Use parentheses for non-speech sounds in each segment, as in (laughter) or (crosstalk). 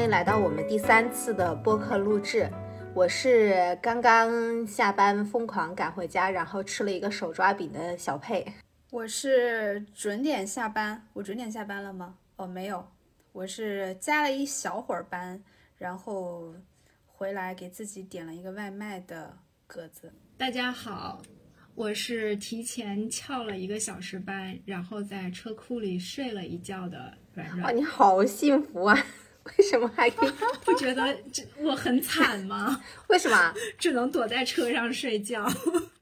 欢迎来到我们第三次的播客录制。我是刚刚下班疯狂赶回家，然后吃了一个手抓饼的小佩。我是准点下班，我准点下班了吗？哦，没有，我是加了一小会儿班，然后回来给自己点了一个外卖的鸽子。大家好，我是提前翘了一个小时班，然后在车库里睡了一觉的软哇，哦。你好幸福啊！(laughs) 为什么还可以？(laughs) 不觉得这我很惨吗？(laughs) 为什么？只能躲在车上睡觉。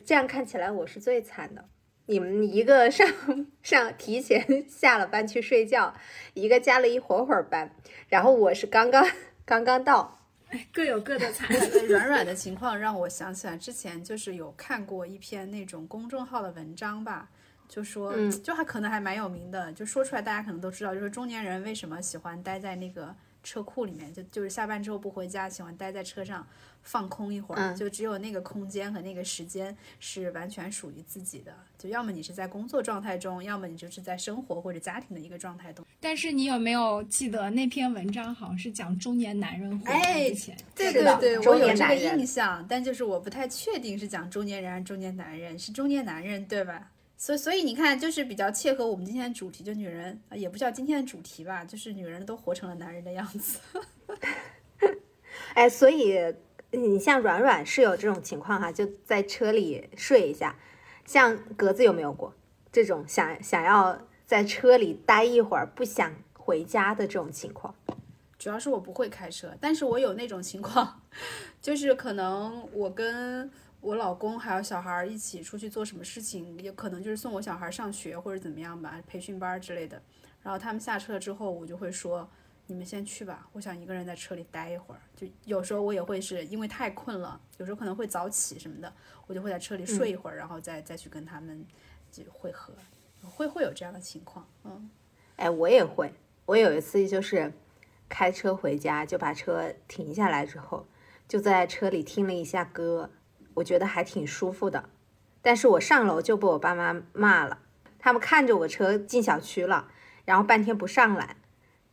这样看起来我是最惨的。你们一个上上提前下了班去睡觉，一个加了一会儿会儿班，然后我是刚刚刚刚到。各有各的惨。软软的情况让我想起来之前就是有看过一篇那种公众号的文章吧，就说，嗯就还可能还蛮有名的，就说出来大家可能都知道，就是中年人为什么喜欢待在那个车库里面，就就是下班之后不回家，喜欢待在车上放空一会儿，嗯就只有那个空间和那个时间是完全属于自己的，就要么你是在工作状态中，要么你就是在生活或者家庭的一个状态中。但是你有没有记得那篇文章好像是讲中年男人回哎家之前？对对对，我有这个印象，但就是我不太确定是讲中年人还是中年男人，是中年男人对吧？所以所以你看，就是比较切合我们今天的主题，就女人啊也不叫今天的主题吧，就是女人都活成了男人的样子。(laughs) 哎，所以你像软软是有这种情况哈，就在车里睡一下。像格子有没有过这种想想要在车里待一会儿不想回家的这种情况？主要是我不会开车，但是我有那种情况，(laughs) 就是可能我跟我老公还有小孩儿一起出去做什么事情，也可能就是送我小孩儿上学或者怎么样吧，培训班儿之类的。然后他们下车了之后，我就会说：“你们先去吧，我想一个人在车里待一会儿。”就有时候我也会是因为太困了，有时候可能会早起什么的，我就会在车里睡一会儿，然后再再去跟他们就会合，会会有这样的情况，嗯。哎，我也会。我有一次就是开车回家，就把车停下来之后，就在车里听了一下歌，我觉得还挺舒服的。但是我上楼就被我爸妈骂了，他们看着我车进小区了，然后半天不上来，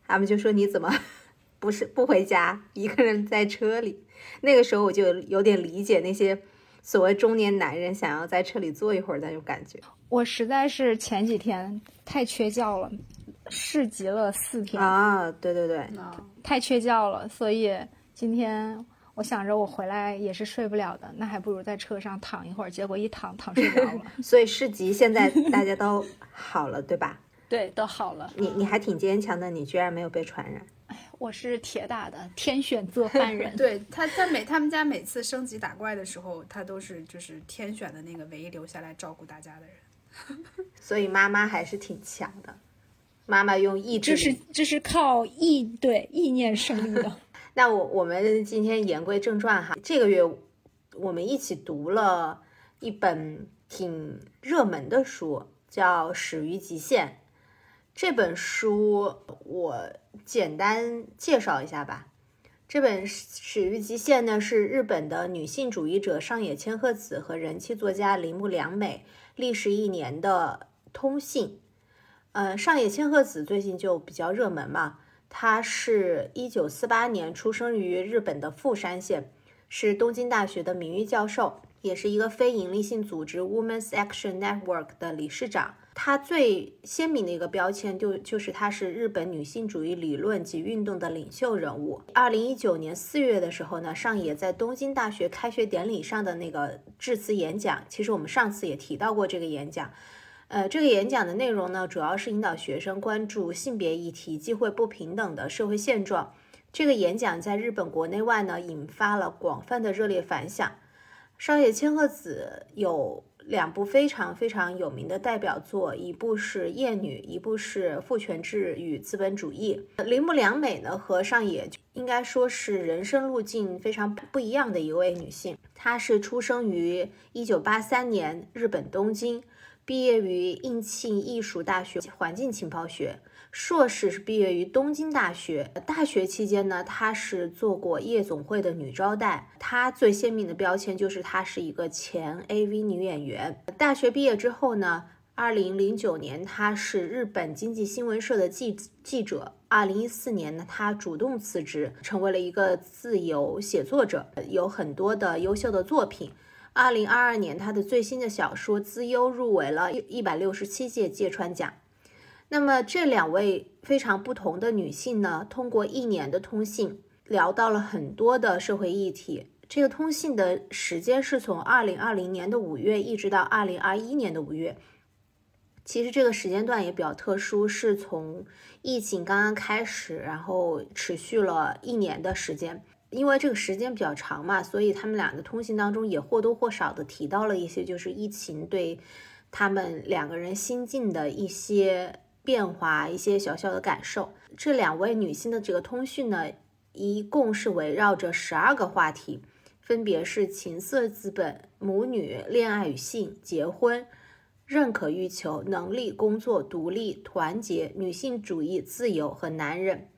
他们就说你怎么 (laughs) 不是不回家，一个人在车里。那个时候我就有点理解那些所谓中年男人想要在车里坐一会儿的那种感觉我实在是前几天太缺觉了，市集了四天。啊！对对对，啊，太缺觉了，所以今天我想着我回来也是睡不了的，那还不如在车上躺一会儿。结果一躺躺睡着了，(laughs) 所以市集现在大家都好了，对吧？(laughs) 对，都好了。你你还挺坚强的，你居然没有被传染。我是铁打的天选做饭人，(laughs) 对他，他每他们家每次升级打怪的时候，他都是就是天选的那个唯一留下来照顾大家的人。所以妈妈还是挺强的，妈妈用意志这是。这是靠意对意念胜利的。那我我们今天言归正传哈，这个月我们一起读了一本挺热门的书，叫《始于极限》。这本书我简单介绍一下吧。这本《始于极限》呢，是日本的女性主义者上野千鹤子和人气作家铃木良美历时一年的通信。呃，上野千鹤子最近就比较热门嘛，她是一九四八年出生于日本的富山县，是东京大学的名誉教授，也是一个非营利性组织 Women's Action Network 的理事长。她最鲜明的一个标签就就是她是日本女性主义理论及运动的领袖人物。二零一九年四月的时候呢，上野在东京大学开学典礼上的那个致辞演讲，其实我们上次也提到过这个演讲。呃，这个演讲的内容呢，主要是引导学生关注性别议题、机会不平等的社会现状。这个演讲在日本国内外呢，引发了广泛的热烈反响。上野千鹤子有两部非常非常有名的代表作，一部是《厌女》，一部是《父权制与资本主义》。铃木良美呢和上野应该说是人生路径非常不一样的一位女性。她是出生于一九八三年日本东京。毕业于应庆艺术大学环境情报学，硕士是毕业于东京大学。大学期间呢，她是做过夜总会的女招待。她最鲜明的标签就是她是一个前 AV 女演员。大学毕业之后呢，二零零九年她是日本经济新闻社的记记者。二零一四年呢，她主动辞职，成为了一个自由写作者，有很多的优秀的作品。二零二二年，他的最新的小说《资优》入围了一百六十七届芥川奖。那么这两位非常不同的女性呢，通过一年的通信，聊到了很多的社会议题。这个通信的时间是从二零二零年的五月一直到二零二一年的五月。其实这个时间段也比较特殊，是从疫情刚刚开始，然后持续了一年的时间。因为这个时间比较长嘛，所以他们俩的通信当中也或多或少的提到了一些，就是疫情对他们两个人心境的一些。变化一些小小的感受。这两位女性的这个通讯呢，一共是围绕着十二个话题，分别是情色资本、母女、恋爱与性、结婚、认可欲求、能力、工作、独立、团结、女性主义、自由和男人。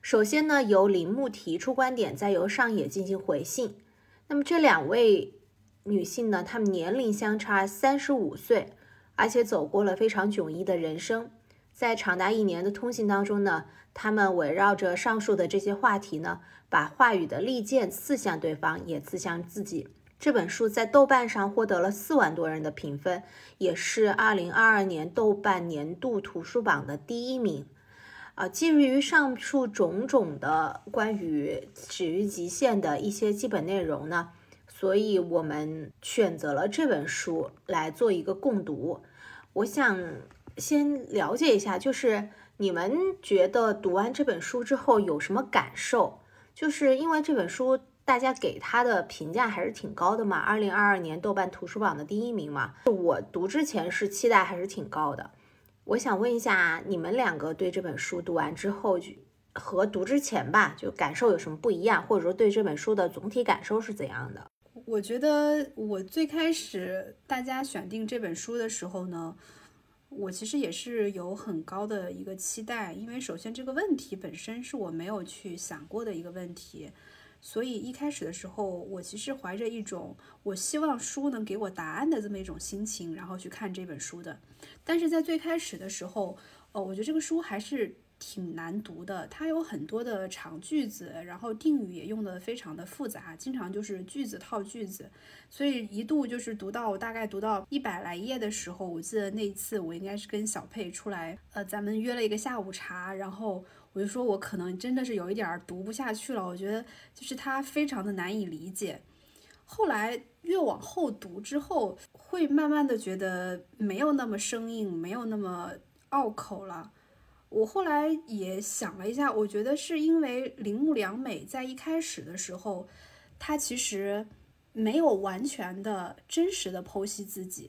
首先呢，由铃木提出观点，再由上野进行回信。那么这两位女性呢，她们年龄相差三十五岁，而且走过了非常迥异的人生。在长达一年的通信当中呢，他们围绕着上述的这些话题呢，把话语的利剑刺向对方，也刺向自己。这本书在豆瓣上获得了四万多人的评分，也是二零二二年豆瓣年度图书榜的第一名。啊，基于上述种种的关于《止于极限》的一些基本内容呢，所以我们选择了这本书来做一个共读。我想。先了解一下，就是你们觉得读完这本书之后有什么感受？就是因为这本书大家给它的评价还是挺高的嘛，二零二二年豆瓣图书榜的第一名嘛。我读之前是期待还是挺高的。我想问一下，你们两个对这本书读完之后，和读之前吧，就感受有什么不一样，或者说对这本书的总体感受是怎样的？我觉得我最开始大家选定这本书的时候呢。我其实也是有很高的一个期待，因为首先这个问题本身是我没有去想过的一个问题，所以一开始的时候，我其实怀着一种我希望书能给我答案的这么一种心情，然后去看这本书的。但是在最开始的时候，呃，我觉得这个书还是。挺难读的，它有很多的长句子，然后定语也用的非常的复杂，经常就是句子套句子，所以一度就是读到大概读到一百来页的时候，我记得那一次我应该是跟小佩出来，呃，咱们约了一个下午茶，然后我就说我可能真的是有一点读不下去了，我觉得就是它非常的难以理解。后来越往后读之后，会慢慢的觉得没有那么生硬，没有那么拗口了。我后来也想了一下，我觉得是因为铃木良美在一开始的时候，她其实没有完全的真实的剖析自己，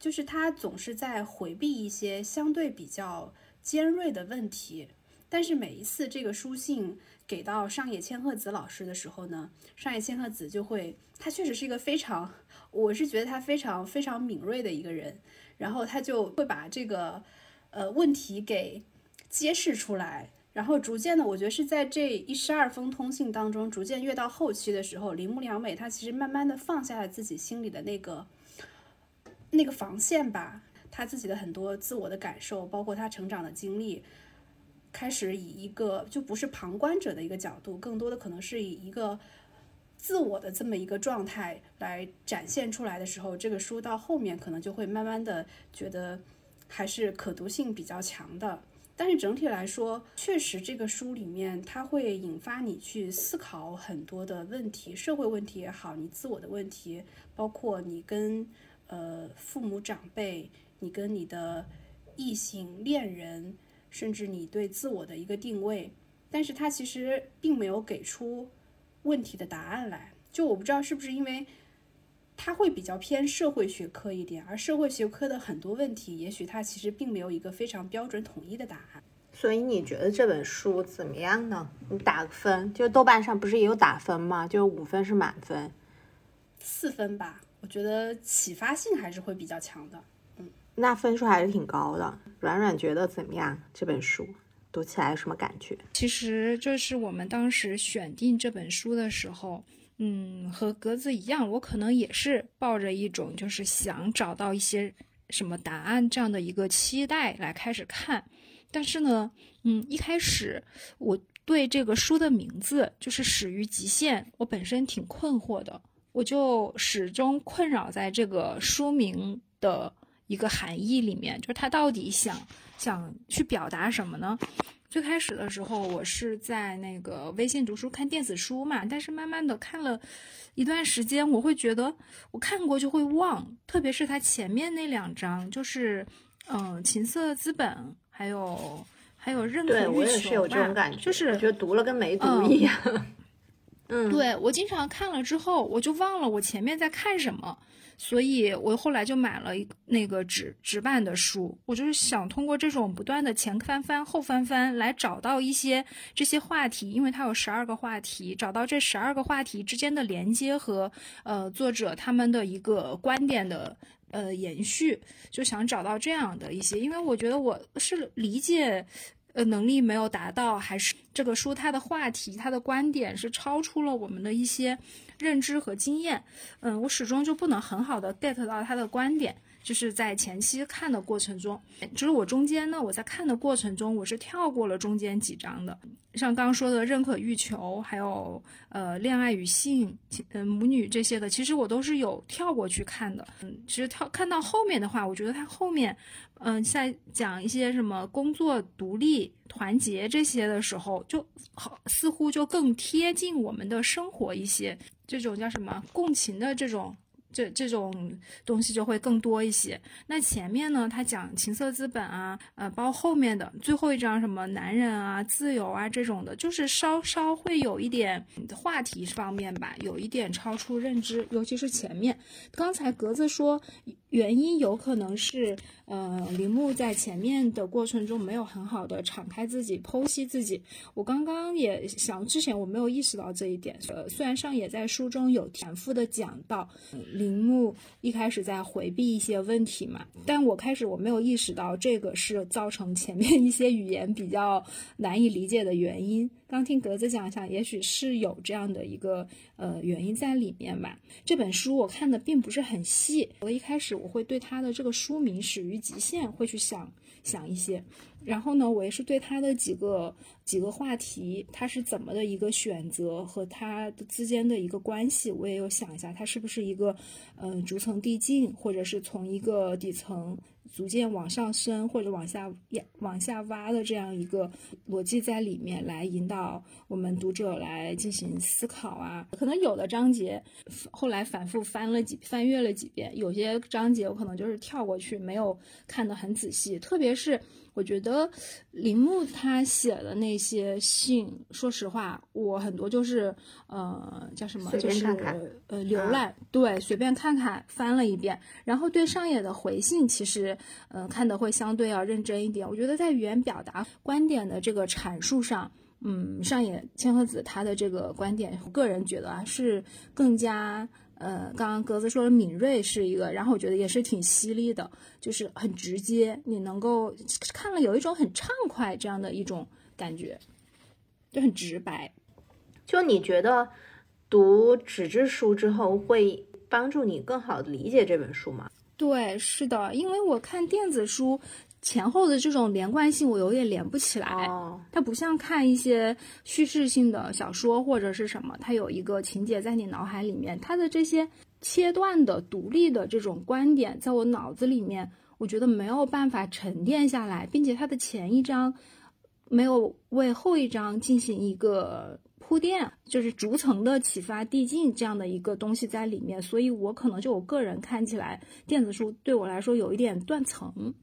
就是她总是在回避一些相对比较尖锐的问题。但是每一次这个书信给到上野千鹤子老师的时候呢，上野千鹤子就会，他确实是一个非常，我是觉得他非常非常敏锐的一个人，然后他就会把这个呃问题给。揭示出来，然后逐渐的，我觉得是在这一十二封通信当中，逐渐越到后期的时候，铃木良美她其实慢慢的放下了自己心里的那个那个防线吧，她自己的很多自我的感受，包括她成长的经历，开始以一个就不是旁观者的一个角度，更多的可能是以一个自我的这么一个状态来展现出来的时候，这个书到后面可能就会慢慢的觉得还是可读性比较强的。但是整体来说，确实这个书里面它会引发你去思考很多的问题，社会问题也好，你自我的问题，包括你跟呃父母长辈，你跟你的异性恋人，甚至你对自我的一个定位。但是它其实并没有给出问题的答案来。就我不知道是不是因为。它会比较偏社会学科一点，而社会学科的很多问题，也许它其实并没有一个非常标准统一的答案。所以你觉得这本书怎么样呢？你打个分，就豆瓣上不是也有打分吗？就五分是满分，四分吧。我觉得启发性还是会比较强的。那分数还是挺高的。软软觉得怎么样？这本书读起来有什么感觉？其实这是我们当时选定这本书的时候。嗯，和格子一样，我可能也是抱着一种就是想找到一些什么答案这样的一个期待来开始看，但是呢，嗯，一开始我对这个书的名字就是《始于极限》，我本身挺困惑的，我就始终困扰在这个书名的一个含义里面，就是他到底想想去表达什么呢？最开始的时候，我是在那个微信读书看电子书嘛，但是慢慢的看了一段时间，我会觉得我看过就会忘，特别是它前面那两章，就是嗯，情色资本，还有还有认可对我欲也是有求，这种感觉，就是觉得读了跟没读嗯一样。(laughs) 嗯，对我经常看了之后，我就忘了我前面在看什么，所以我后来就买了一那个纸纸版的书。我就是想通过这种不断的前翻翻后翻翻来找到一些这些话题，因为它有十二个话题，找到这十二个话题之间的连接和呃作者他们的一个观点的。呃，延续就想找到这样的一些，因为我觉得我是理解呃能力没有达到，还是这个书它的话题、它的观点是超出了我们的一些认知和经验。嗯，我始终就不能很好的 get 到他的观点，就是在前期看的过程中，就是我中间呢，我在看的过程中，我是跳过了中间几章的，像刚刚说的认可欲求，还有呃恋爱与性，嗯、母女这些的，其实我都是有跳过去看的。嗯，其实跳看到后面的话，我觉得它后面。嗯，在讲一些什么工作独立、团结这些的时候，就好似乎就更贴近我们的生活一些，这种叫什么共情的这种。这这种东西就会更多一些。那前面呢，他讲情色资本啊，呃，包括后面的最后一章什么男人啊、自由啊这种的，就是稍稍会有一点话题方面吧，有一点超出认知，尤其是前面。刚才格子说原因有可能是，呃，铃木在前面的过程中没有很好的敞开自己、剖析自己。我刚刚也想，之前我没有意识到这一点。呃，虽然上野在书中有反复的讲到，呃铃木一开始在回避一些问题嘛，但我开始我没有意识到这个是造成前面一些语言比较难以理解的原因。刚听格子讲一下，也许是有这样的一个呃原因在里面吧。这本书我看的并不是很细，我一开始我会对它的这个书名《始于极限》会去想想一些，然后呢，我也是对它的几个几个话题，它是怎么的一个选择和它的之间的一个关系，我也有想一下，它是不是一个嗯、逐层递进，或者是从一个底层。逐渐往上升或者往下压往下挖的这样一个逻辑在里面，来引导我们读者来进行思考啊。可能有的章节后来反复翻了几翻阅了几遍，有些章节我可能就是跳过去，没有看得很仔细。特别是我觉得铃木他写的那些信，说实话，我很多就是呃叫什么，就是呃浏览，对，随便看看翻了一遍，然后对上野的回信，其实呃看的会相对要认真一点。我觉得在语言表达观点的这个阐述上。嗯，上野千鹤子他的这个观点，我个人觉得啊是更加呃，刚刚格子说的敏锐是一个，然后我觉得也是挺犀利的，就是很直接，你能够看了有一种很畅快这样的一种感觉，就很直白。就你觉得读纸质书之后会帮助你更好的理解这本书吗？对，是的，因为我看电子书前后的这种连贯性，我有点连不起来。哦，它不像看一些叙事性的小说或者是什么，它有一个情节在你脑海里面，它的这些切断的、独立的这种观点，在我脑子里面，我觉得没有办法沉淀下来，并且它的前一章没有为后一章进行一个铺垫，就是逐层的启发递进这样的一个东西在里面，所以我可能就我个人看起来，电子书对我来说有一点断层。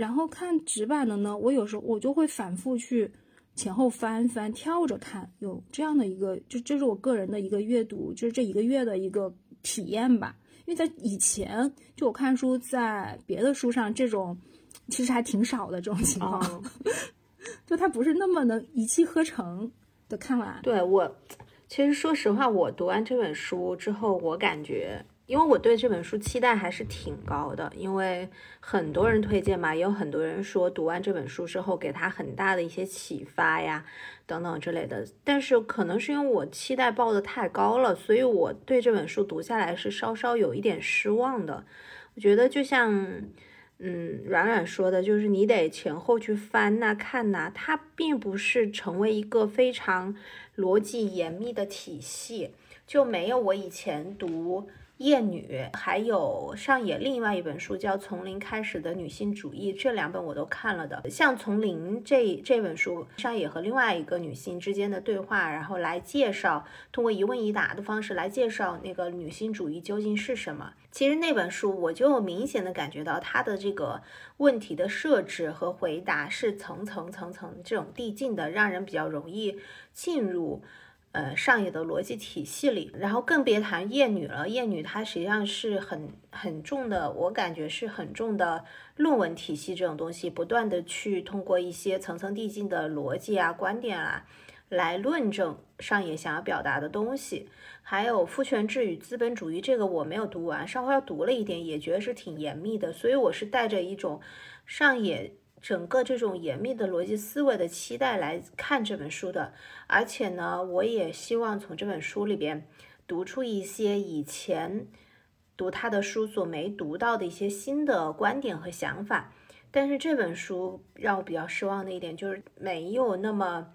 然后看纸板的呢，我有时候我就会反复去前后翻翻，跳着看，有这样的一个，就这是我个人的一个阅读，就是这一个月的一个体验吧。因为在以前，就我看书在别的书上，这种其实还挺少的这种情况，哦 (laughs) 就它不是那么能一气呵成的看完。对我，其实说实话，我读完这本书之后，我感觉，因为我对这本书期待还是挺高的，因为很多人推荐嘛，也有很多人说读完这本书之后给他很大的一些启发呀，等等之类的。但是可能是因为我期待抱的太高了，所以我对这本书读下来是稍稍有一点失望的。我觉得就像，嗯，软软说的，就是你得前后去翻呐、看呐，它并不是成为一个非常逻辑严密的体系，就没有我以前读。厌女，还有上野另外一本书叫《从零开始的女性主义》，这两本我都看了的。像《从零》这这本书，上野和另外一个女性之间的对话，然后来介绍，通过一问一答的方式来介绍那个女性主义究竟是什么。其实那本书我就明显的感觉到它的这个问题的设置和回答是层层层层这种递进的，让人比较容易进入。呃，上野的逻辑体系里，然后更别谈厌女了。厌女它实际上是很很重的，我感觉是很重的论文体系这种东西，不断的去通过一些层层递进的逻辑啊、观点啊，来论证上野想要表达的东西。还有父权制与资本主义，这个我没有读完，稍微要读了一点，也觉得是挺严密的，所以我是带着一种上野。整个这种严密的逻辑思维的期待来看这本书的，而且呢，我也希望从这本书里边读出一些以前读他的书所没读到的一些新的观点和想法。但是这本书让我比较失望的一点就是没有那么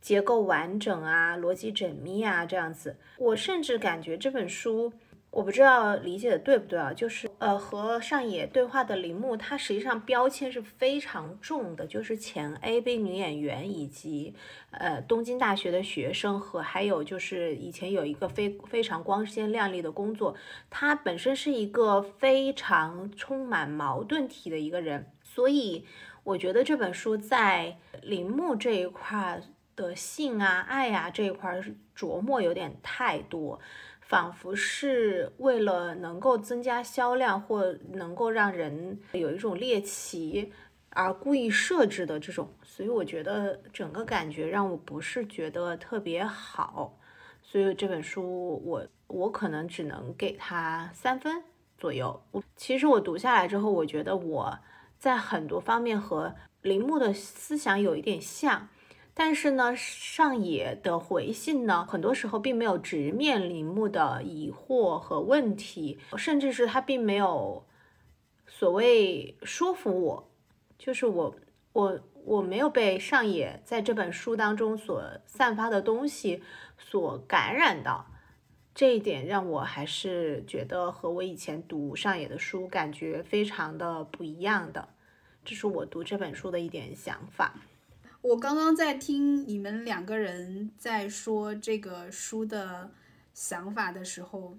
结构完整啊，逻辑缜密啊这样子。我甚至感觉这本书。我不知道理解的对不对啊？就是呃，和上野对话的铃木，他实际上标签是非常重的，就是前 A B 女演员，以及呃东京大学的学生，和还有就是以前有一个非非常光鲜亮丽的工作，他本身是一个非常充满矛盾体的一个人，所以我觉得这本书在铃木这一块的性啊、爱啊这一块琢磨有点太多。仿佛是为了能够增加销量或能够让人有一种猎奇而故意设置的这种，所以我觉得整个感觉让我不是觉得特别好，所以这本书我我可能只能给他三分左右。我其实我读下来之后，我觉得我在很多方面和铃木的思想有一点像。但是呢，上野的回信呢，很多时候并没有直面铃木的疑惑和问题，甚至是他并没有所谓说服我，就是我我我没有被上野在这本书当中所散发的东西所感染到，这一点让我还是觉得和我以前读上野的书感觉非常的不一样的，这是我读这本书的一点想法。我刚刚在听你们两个人在说这个书的想法的时候，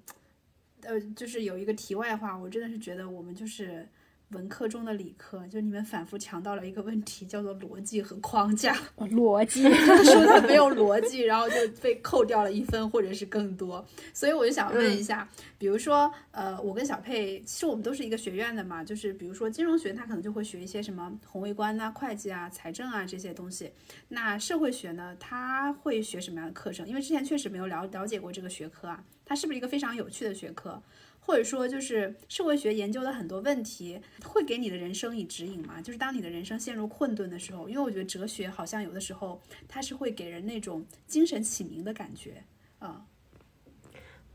呃，就是有一个题外话，我真的是觉得我们就是。文科中的理科，就你们反复强调了一个问题，叫做逻辑和框架。(laughs) 逻辑说的没有逻辑，然后就被扣掉了一分或者是更多。所以我就想问一下，比如说，呃，我跟小佩，其实我们都是一个学院的嘛，就是比如说金融学，他可能就会学一些什么宏微观啊、会计啊、财政啊这些东西。那社会学呢，他会学什么样的课程？因为之前确实没有了了解过这个学科啊，它是不是一个非常有趣的学科？或者说，就是社会学研究的很多问题，会给你的人生以指引吗？就是当你的人生陷入困顿的时候，因为我觉得哲学好像有的时候它是会给人那种精神启明的感觉啊。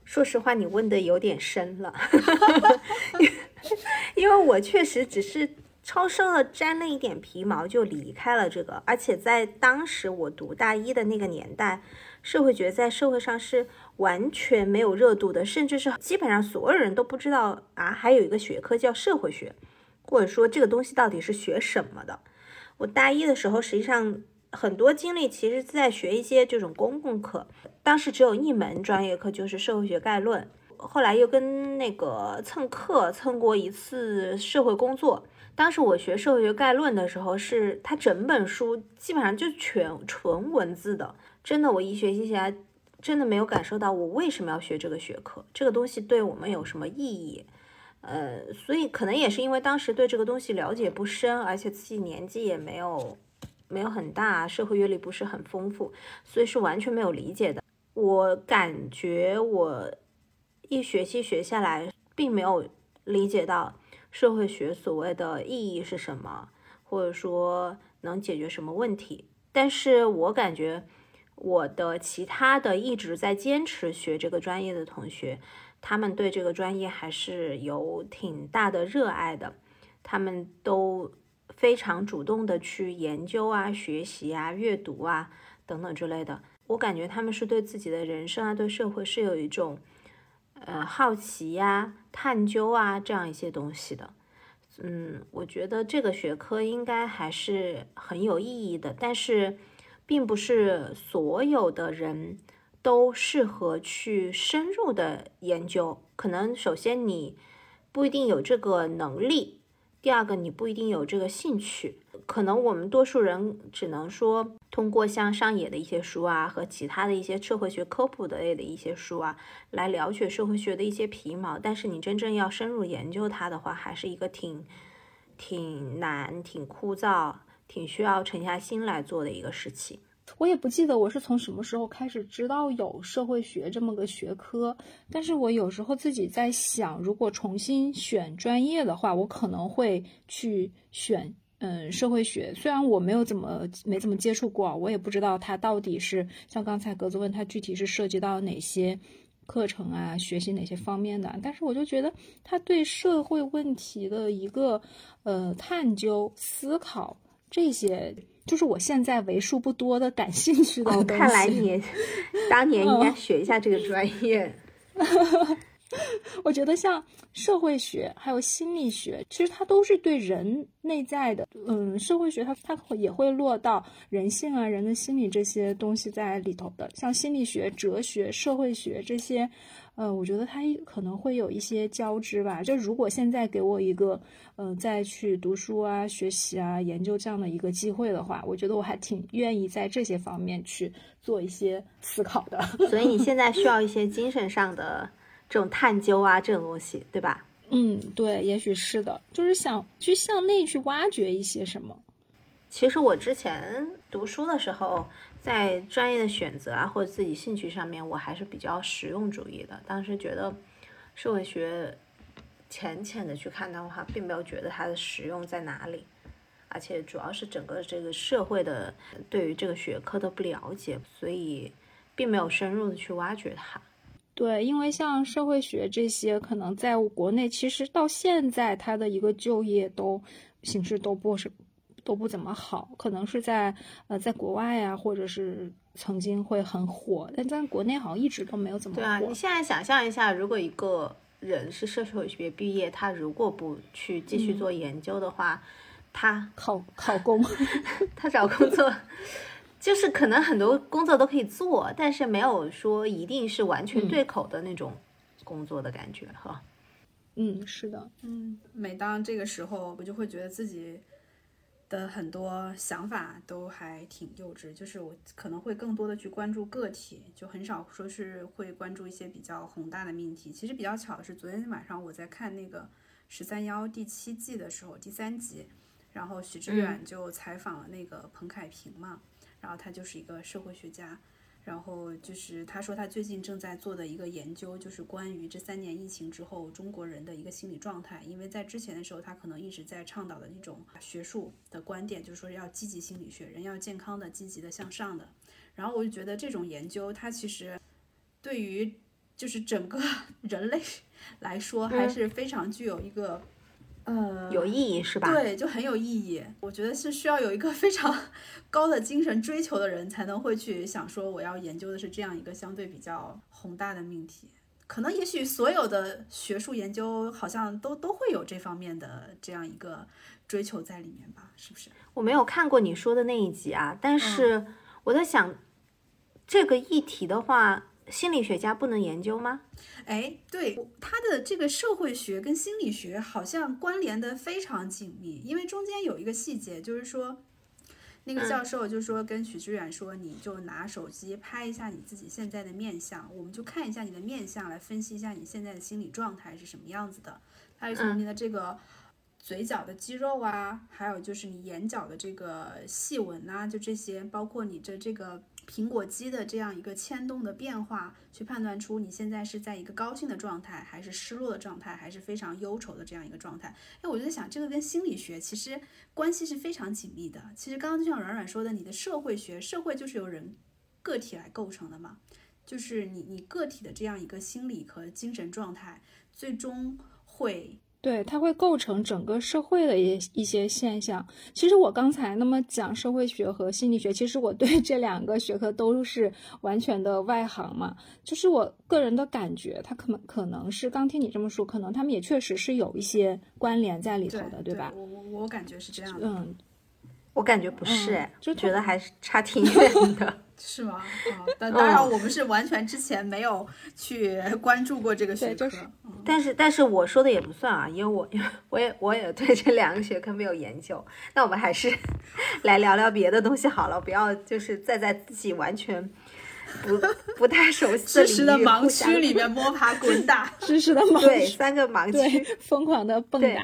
说实话，你问的有点深了，(laughs) 因为我确实只是超收了沾了一点皮毛就离开了这个，而且在当时我读大一的那个年代，社会学在社会上是。完全没有热度的，甚至是基本上所有人都不知道啊，还有一个学科叫社会学，或者说这个东西到底是学什么的。我大一的时候，实际上很多精力其实在学一些这种公共课，当时只有一门专业课就是社会学概论，后来又跟那个蹭课蹭过一次社会工作。当时我学社会学概论的时候，是它整本书基本上就全纯文字的，真的，我一学习起来。真的没有感受到我为什么要学这个学科，这个东西对我们有什么意义？呃，所以可能也是因为当时对这个东西了解不深，而且自己年纪也没有没有很大，社会阅历不是很丰富，所以是完全没有理解的。我感觉我一学期学下来，并没有理解到社会学所谓的意义是什么，或者说能解决什么问题。但是我感觉。我的其他的一直在坚持学这个专业的同学，他们对这个专业还是有挺大的热爱的。他们都非常主动的去研究啊、学习啊、阅读啊等等之类的。我感觉他们是对自己的人生啊、对社会是有一种呃好奇呀、探究啊这样一些东西的。嗯，我觉得这个学科应该还是很有意义的，但是并不是所有的人都适合去深入的研究。可能首先你不一定有这个能力，第二个你不一定有这个兴趣。可能我们多数人只能说通过像上野的一些书啊，和其他的一些社会学科普的类的一些书啊，来了解社会学的一些皮毛。但是你真正要深入研究它的话，还是一个挺挺难、挺枯燥、挺需要沉下心来做的一个事情。我也不记得我是从什么时候开始知道有社会学这么个学科，但是我有时候自己在想，如果重新选专业的话，我可能会去选。嗯，社会学虽然我没有怎么没怎么接触过，我也不知道它到底是像刚才格子问它具体是涉及到哪些课程啊，学习哪些方面的，但是我就觉得它对社会问题的一个呃探究、思考这些，就是我现在为数不多的感兴趣的东西。看来你当年应该学一下这个专业。(laughs) 我觉得像社会学还有心理学，其实它都是对人内在的。嗯，社会学它它也会落到人性啊、人的心理这些东西在里头的。像心理学、哲学、社会学这些，呃，我觉得它可能会有一些交织吧。就如果现在给我一个，呃，再去读书啊、学习啊、研究这样的一个机会的话，我觉得我还挺愿意在这些方面去做一些思考的。(laughs) 所以你现在需要一些精神上的。这种探究啊，这种东西，对吧？嗯，对，也许是的，就是想去向内去挖掘一些什么。其实我之前读书的时候，在专业的选择啊，或者自己兴趣上面，我还是比较实用主义的。当时觉得社会学浅浅的去看的话，并没有觉得它的实用在哪里，而且主要是整个这个社会的对于这个学科的不了解，所以并没有深入的去挖掘它。对，因为像社会学这些，可能在国内其实到现在，它的一个就业都形势都不是都不怎么好，可能是在呃在国外啊，或者是曾经会很火，但在国内好像一直都没有怎么火。对啊，你现在想象一下，如果一个人是社会学毕业，他如果不去继续做研究的话，他考考公，(laughs) 他找工作。就是可能很多工作都可以做，但是没有说一定是完全对口的那种工作的感觉哈。嗯，是的，嗯，每当这个时候，我就会觉得自己的很多想法都还挺幼稚，就是我可能会更多的去关注个体，就很少说是会关注一些比较宏大的命题。其实比较巧的是，昨天晚上我在看那个《十三幺》第七季的时候，第三集，然后许知远就采访了那个彭凯平嘛。然后他就是一个社会学家，然后就是他说他最近正在做的一个研究，就是关于这三年疫情之后中国人的一个心理状态。因为在之前的时候，他可能一直在倡导的一种学术的观点，就是说要积极心理学，人要健康的、积极的、向上的。然后我就觉得这种研究，它其实对于就是整个 (laughs) 人类来说，还是非常具有一个。呃，有意义是吧？对，就很有意义。我觉得是需要有一个非常 (laughs) 高的精神追求的人，才能会去想说，我要研究的是这样一个相对比较宏大的命题。可能也许所有的学术研究好像都都会有这方面的这样一个追求在里面吧？是不是？我没有看过你说的那一集啊，但是我在想，这个议题的话。心理学家不能研究吗？哎，对，他的这个社会学跟心理学好像关联的非常紧密，因为中间有一个细节，就是说，那个教授就说跟许知远说，你就拿手机拍一下你自己现在的面相，我们就看一下你的面相来分析一下你现在的心理状态是什么样子的。还有从你的这个嘴角的肌肉啊，还有就是你眼角的这个细纹啊，就这些，包括你的这个。苹果肌的这样一个牵动的变化，去判断出你现在是在一个高兴的状态，还是失落的状态，还是非常忧愁的这样一个状态。哎，我就在想，这个跟心理学其实关系是非常紧密的。其实刚刚就像软软说的，你的社会学，社会就是由人个体来构成的嘛，就是你你个体的这样一个心理和精神状态，最终会对，它会构成整个社会的一一些现象。其实我刚才那么讲社会学和心理学，其实我对这两个学科都是完全的外行嘛。就是我个人的感觉，它可能可能是刚听你这么说，可能他们也确实是有一些关联在里头的，对吧？我我我感觉是这样的。嗯，我感觉不是，哎，就觉得还是差挺 (laughs) 远的。是吗？啊，但当然，我们是完全之前没有去关注过这个学科。但是，但是我说的也不算啊，因为我，我也，我也对这两个学科没有研究。那我们还是 (laughs) 来聊聊别的东西好了，不要就是再在自己完全。不不太熟悉 (laughs) (laughs) 知识的盲区里面摸爬滚打，知识的盲对三个盲区疯狂的蹦跶。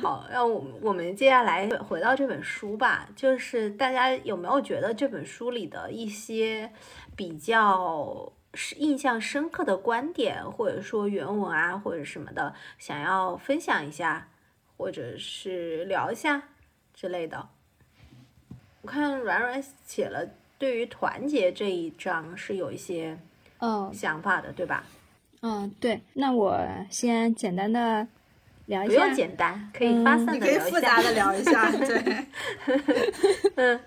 好，让我们我们接下来回到这本书吧，就是大家有没有觉得这本书里的一些比较是印象深刻的观点，或者说原文啊，或者什么的，想要分享一下，或者是聊一下之类的？我看软软写了。对于团结这一章是有一些嗯想法的，对吧？嗯，对。那我先简单的聊一下，不用简单，可以发散的聊一下，可以复杂的聊一下，对。嗯，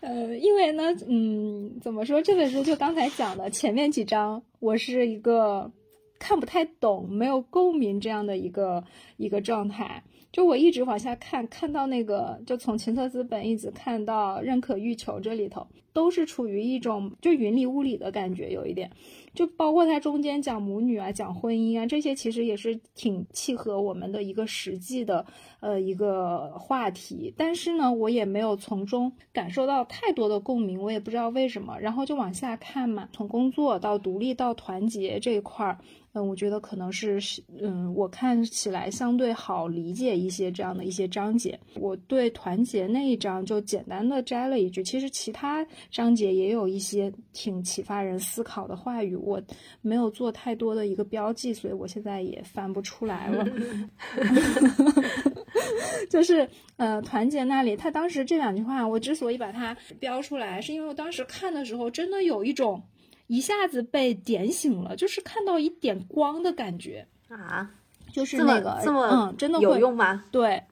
(laughs) 呃，因为呢，嗯，怎么说这本书就刚才讲的前面几章，我是一个看不太懂、没有共鸣这样的一个一个状态。就我一直往下看，看到那个，就从情色资本一直看到认可欲求这里头，都是处于一种就云里雾里的感觉，有一点，就包括它中间讲母女啊，讲婚姻啊，这些其实也是挺契合我们的一个实际的呃一个话题，但是呢，我也没有从中感受到太多的共鸣，我也不知道为什么，然后就往下看嘛，从工作到独立到团结这一块儿。嗯，我觉得可能是，嗯，我看起来相对好理解一些这样的一些章节。我对团结那一章就简单的摘了一句，其实其他章节也有一些挺启发人思考的话语，我没有做太多的一个标记，所以我现在也翻不出来了。(laughs) (laughs) 就是，呃，团结那里，他当时这两句话，我之所以把它标出来，是因为我当时看的时候，真的有一种。一下子被点醒了，就是看到一点光的感觉啊！就是那个这么，嗯，真的有用吗？对，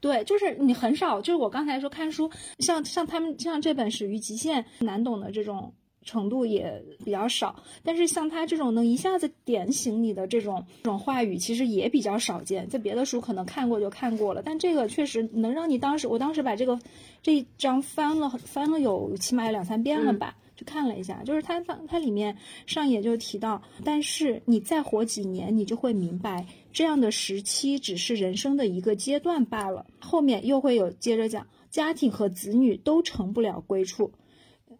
对，就是你很少，就是我刚才说看书，像像他们像这本《始于极限》，难懂的这种程度也比较少。但是像他这种能一下子点醒你的这种这种话语，其实也比较少见。在别的书可能看过就看过了，但这个确实能让你当时，我当时把这个这一章翻了翻了有起码有两三遍了吧。去看了一下，就是它它它里面上也就提到，但是你再活几年，你就会明白，这样的时期只是人生的一个阶段罢了。后面又会有接着讲，家庭和子女都成不了归处，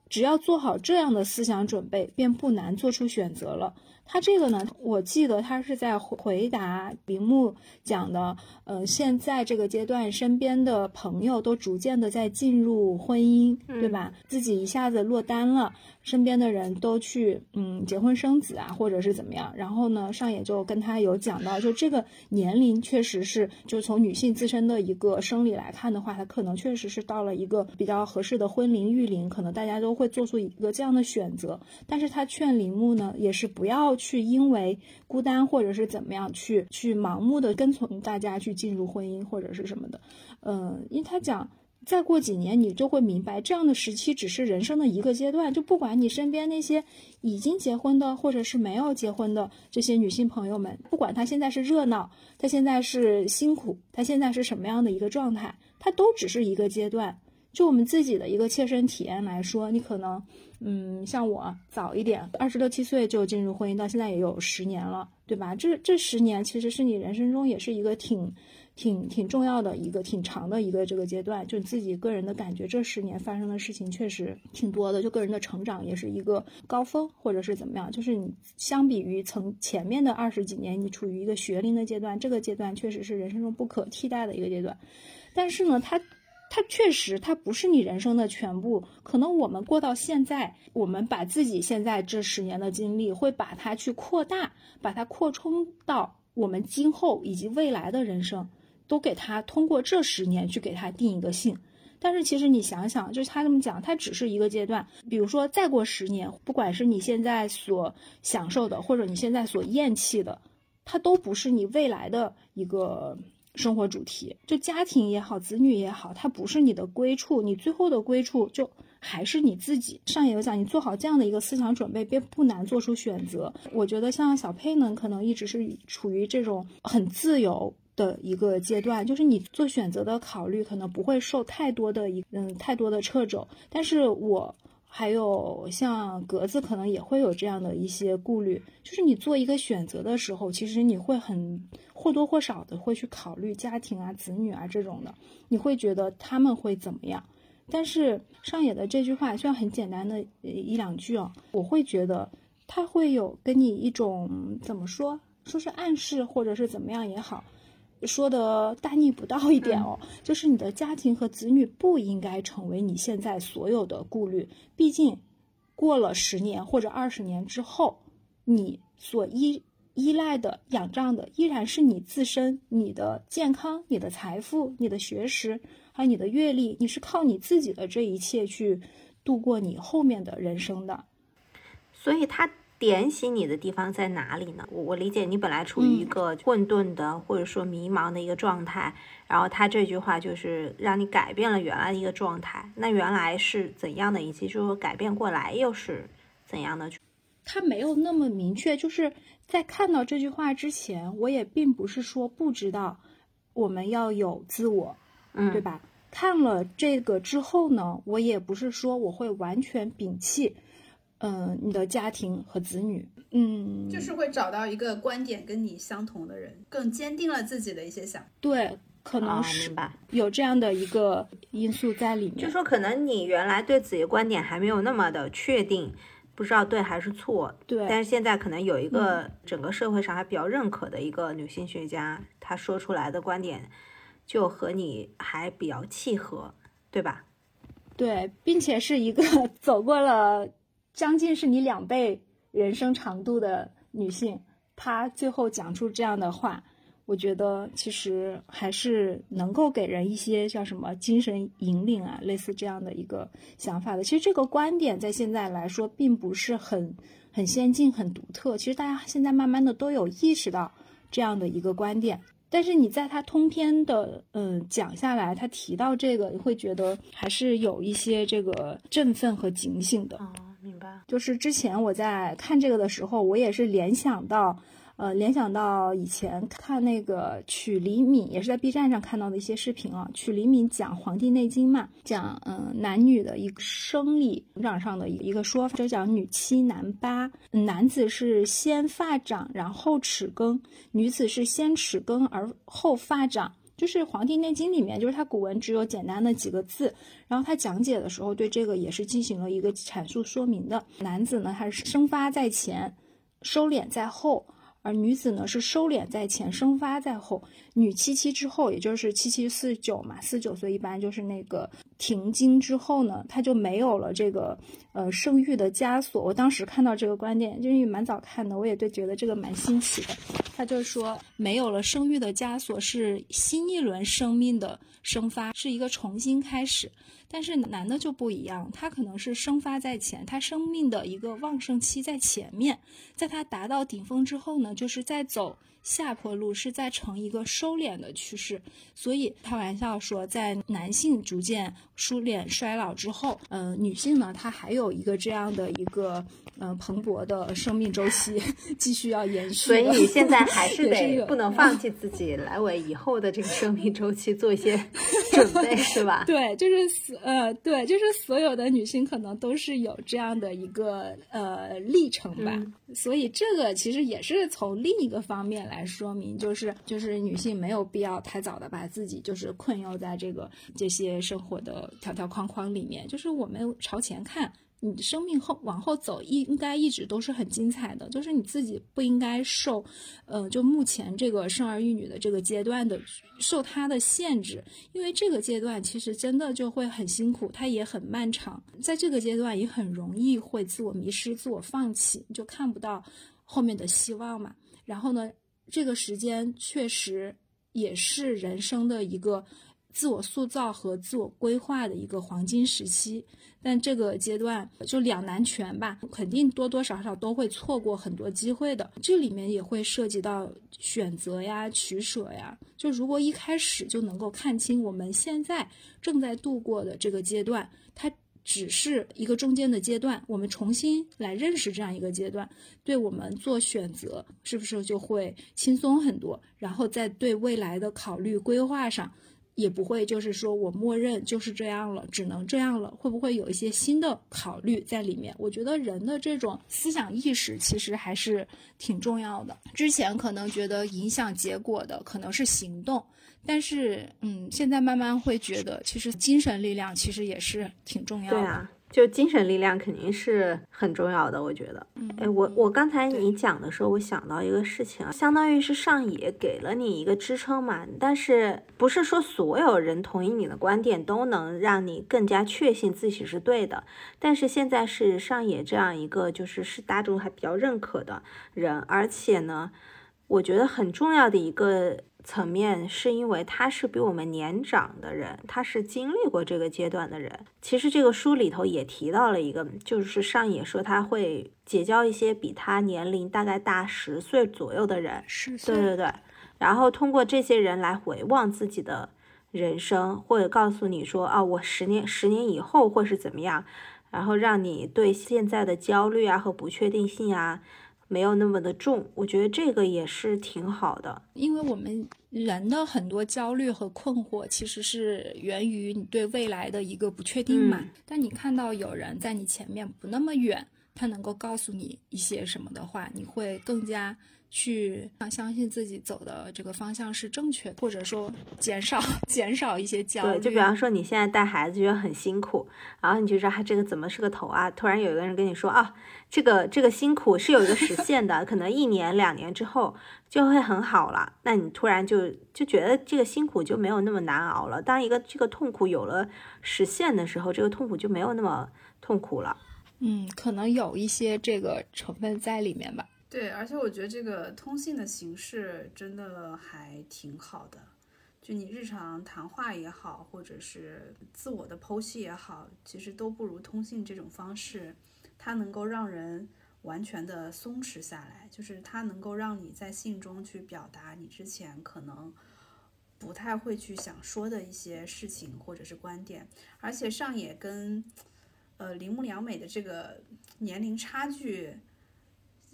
只要做好这样的思想准备，便不难做出选择了。他这个呢，我记得他是在回答铃木讲的，呃，现在这个阶段，身边的朋友都逐渐的在进入婚姻，对吧？自己一下子落单了。身边的人都去嗯结婚生子啊，或者是怎么样？然后呢，上野就跟他有讲到，就这个年龄确实是，就从女性自身的一个生理来看的话，她可能确实是到了一个比较合适的婚龄育龄，可能大家都会做出一个这样的选择。但是他劝铃木呢，也是不要去因为孤单或者是怎么样去去盲目的跟从大家去进入婚姻或者是什么的。嗯，因为他讲。再过几年，你就会明白，这样的时期只是人生的一个阶段。就不管你身边那些已经结婚的，或者是没有结婚的这些女性朋友们，不管她现在是热闹，她现在是辛苦，她现在是什么样的一个状态，她都只是一个阶段。就我们自己的一个切身体验来说，你可能，嗯，像我早一点，二十六七岁就进入婚姻，到现在也有十年了，对吧？这这十年其实是你人生中也是一个挺。挺挺重要的一个挺长的一个这个阶段，就自己个人的感觉，这十年发生的事情确实挺多的，就个人的成长也是一个高峰，或者是怎么样，就是你相比于曾前面的二十几年，你处于一个学龄的阶段，这个阶段确实是人生中不可替代的一个阶段。但是呢，它它确实它不是你人生的全部，可能我们过到现在，我们把自己现在这十年的经历，会把它去扩大，把它扩充到我们今后以及未来的人生。都给他通过这十年去给他定一个性，但是其实你想想，就是他这么讲，他只是一个阶段。比如说再过十年，不管是你现在所享受的，或者你现在所厌弃的，它都不是你未来的一个生活主题。就家庭也好，子女也好，它不是你的归处，你最后的归处就还是你自己。上也有讲，你做好这样的一个思想准备，便不难做出选择。我觉得像小佩呢，可能一直是处于这种很自由。的一个阶段，就是你做选择的考虑可能不会受太多的一嗯太多的掣肘，但是我还有像格子可能也会有这样的一些顾虑，就是你做一个选择的时候，其实你会很或多或少的会去考虑家庭啊、子女啊这种的，你会觉得他们会怎么样？但是上野的这句话虽然很简单的一两句啊，我会觉得他会有跟你一种怎么说，说是暗示或者是怎么样也好。说的大逆不道一点哦，就是你的家庭和子女不应该成为你现在所有的顾虑。毕竟，过了十年或者二十年之后，你所依依赖的、仰仗的依然是你自身、你的健康、你的财富、你的学识，还有你的阅历。你是靠你自己的这一切去度过你后面的人生的。所以，他。点醒你的地方在哪里呢？我我理解你本来处于一个混沌的或者说迷茫的一个状态，然后他这句话就是让你改变了原来的一个状态。那原来是怎样的，以及说改变过来又是怎样的？他没有那么明确。就是在看到这句话之前，我也并不是说不知道我们要有自我，嗯，对吧？看了这个之后呢，我也不是说我会完全摒弃。嗯，你的家庭和子女，嗯，就是会找到一个观点跟你相同的人，更坚定了自己的一些想。对，可能是有这样的一个因素在里面。就说可能你原来对自己的观点还没有那么的确定，不知道对还是错。对。但是现在可能有一个整个社会上还比较认可的一个女性学家，她说出来的观点就和你还比较契合，对吧？对，并且是一个 (laughs) 走过了。将近是你两倍人生长度的女性，她最后讲出这样的话，我觉得其实还是能够给人一些叫什么精神引领啊，类似这样的一个想法的。其实这个观点在现在来说并不是很很先进、很独特。其实大家现在慢慢的都有意识到这样的一个观点，但是你在他通篇的嗯讲下来，他提到这个，你会觉得还是有一些这个振奋和警醒的。明白，就是之前我在看这个的时候，我也是联想到，呃，联想到以前看那个曲黎敏，也是在 B 站上看到的一些视频啊。曲黎敏讲《黄帝内经》嘛，讲嗯男女的一个生理成长上的一个说法，就讲女七男八，男子是先发长，然后齿更；女子是先齿更而后发长。就是《黄帝内经》里面，就是它古文只有简单的几个字，然后它讲解的时候对这个也是进行了一个阐述说明的。男子呢，他是生发在前，收敛在后。而女子呢是收敛在前，生发在后。女七七之后，也就是七七四九嘛，四九岁一般就是那个停经之后呢，她就没有了这个呃生育的枷锁。我当时看到这个观点，就因为蛮早看的，我也对觉得这个蛮新奇的。他就说，没有了生育的枷锁，是新一轮生命的生发，是一个重新开始。但是男的就不一样，他可能是生发在前，他生命的一个旺盛期在前面，在他达到顶峰之后呢，就是在走下坡路，是在呈一个收敛的趋势。所以开玩笑说，在男性逐渐收敛衰老之后，嗯，女性呢，她还有一个这样的一个嗯蓬勃的生命周期 (laughs) 继续要延续。所以你现在还是 (laughs) 得不能放弃自己，来为以后的这个生命周期做一些 (laughs) 准备，是吧？对，就是。呃，对，就是所有的女性可能都是有这样的一个呃历程吧，所以这个其实也是从另一个方面来来说明，就是就是女性没有必要太早的把自己就是困囿在这个这些生活的条条框框里面，就是我们朝前看。你生命后往后走，应应该一直都是很精彩的。就是你自己不应该受，呃，就目前这个生儿育女的这个阶段的受它的限制，因为这个阶段其实真的就会很辛苦，它也很漫长。在这个阶段也很容易会自我迷失、自我放弃，就看不到后面的希望嘛。然后呢，这个时间确实也是人生的一个。自我塑造和自我规划的一个黄金时期。但这个阶段就两难全吧，肯定多多少少都会错过很多机会的。这里面也会涉及到选择呀、取舍呀。就如果一开始就能够看清我们现在正在度过的这个阶段，它。只是一个中间的阶段，我们重新来认识这样一个阶段，对我们做选择是不是就会轻松很多？然后在对未来的考虑规划上，也不会就是说我默认就是这样了，只能这样了，会不会有一些新的考虑在里面？我觉得人的这种思想意识其实还是挺重要的。之前可能觉得影响结果的可能是行动。但是，嗯，现在慢慢会觉得，其实精神力量其实也是挺重要的。对啊，就精神力量肯定是很重要的，我觉得。哎，我我刚才你讲的时候，我想到一个事情啊，相当于是上野给了你一个支撑嘛，但是不是说所有人同意你的观点都能让你更加确信自己是对的。但是现在是上野这样一个就是是大众还比较认可的人，而且呢，我觉得很重要的一个。层面是因为他是比我们年长的人，他是经历过这个阶段的人。其实这个书里头也提到了一个，就是上野说他会结交一些比他年龄大概大十岁左右的人，十岁，对对对。然后通过这些人来回望自己的人生，或者告诉你说啊，我十年十年以后会是怎么样，然后让你对现在的焦虑啊和不确定性啊。没有那么的重，我觉得这个也是挺好的，因为我们人的很多焦虑和困惑，其实是源于你对未来的一个不确定嘛。但你看到有人在你前面不那么远，他能够告诉你一些什么的话，你会更加。去相信自己走的这个方向是正确的，或者说减少 (laughs) 减少一些焦虑。对，就比方说你现在带孩子觉得很辛苦，然后你就说他这个怎么是个头啊？突然有一个人跟你说啊，这个这个辛苦是有一个实现的，可能一年两年之后就会很好了。那你突然就就觉得这个辛苦就没有那么难熬了。当一个这个痛苦有了实现的时候，这个痛苦就没有那么痛苦了。嗯，可能有一些这个成分在里面吧。对，而且我觉得这个通信的形式真的还挺好的，就你日常谈话也好，或者是自我的剖析也好，其实都不如通信这种方式，它能够让人完全的松弛下来，就是它能够让你在信中去表达你之前可能不太会去想说的一些事情或者是观点，而且上野跟呃铃木良美的这个年龄差距。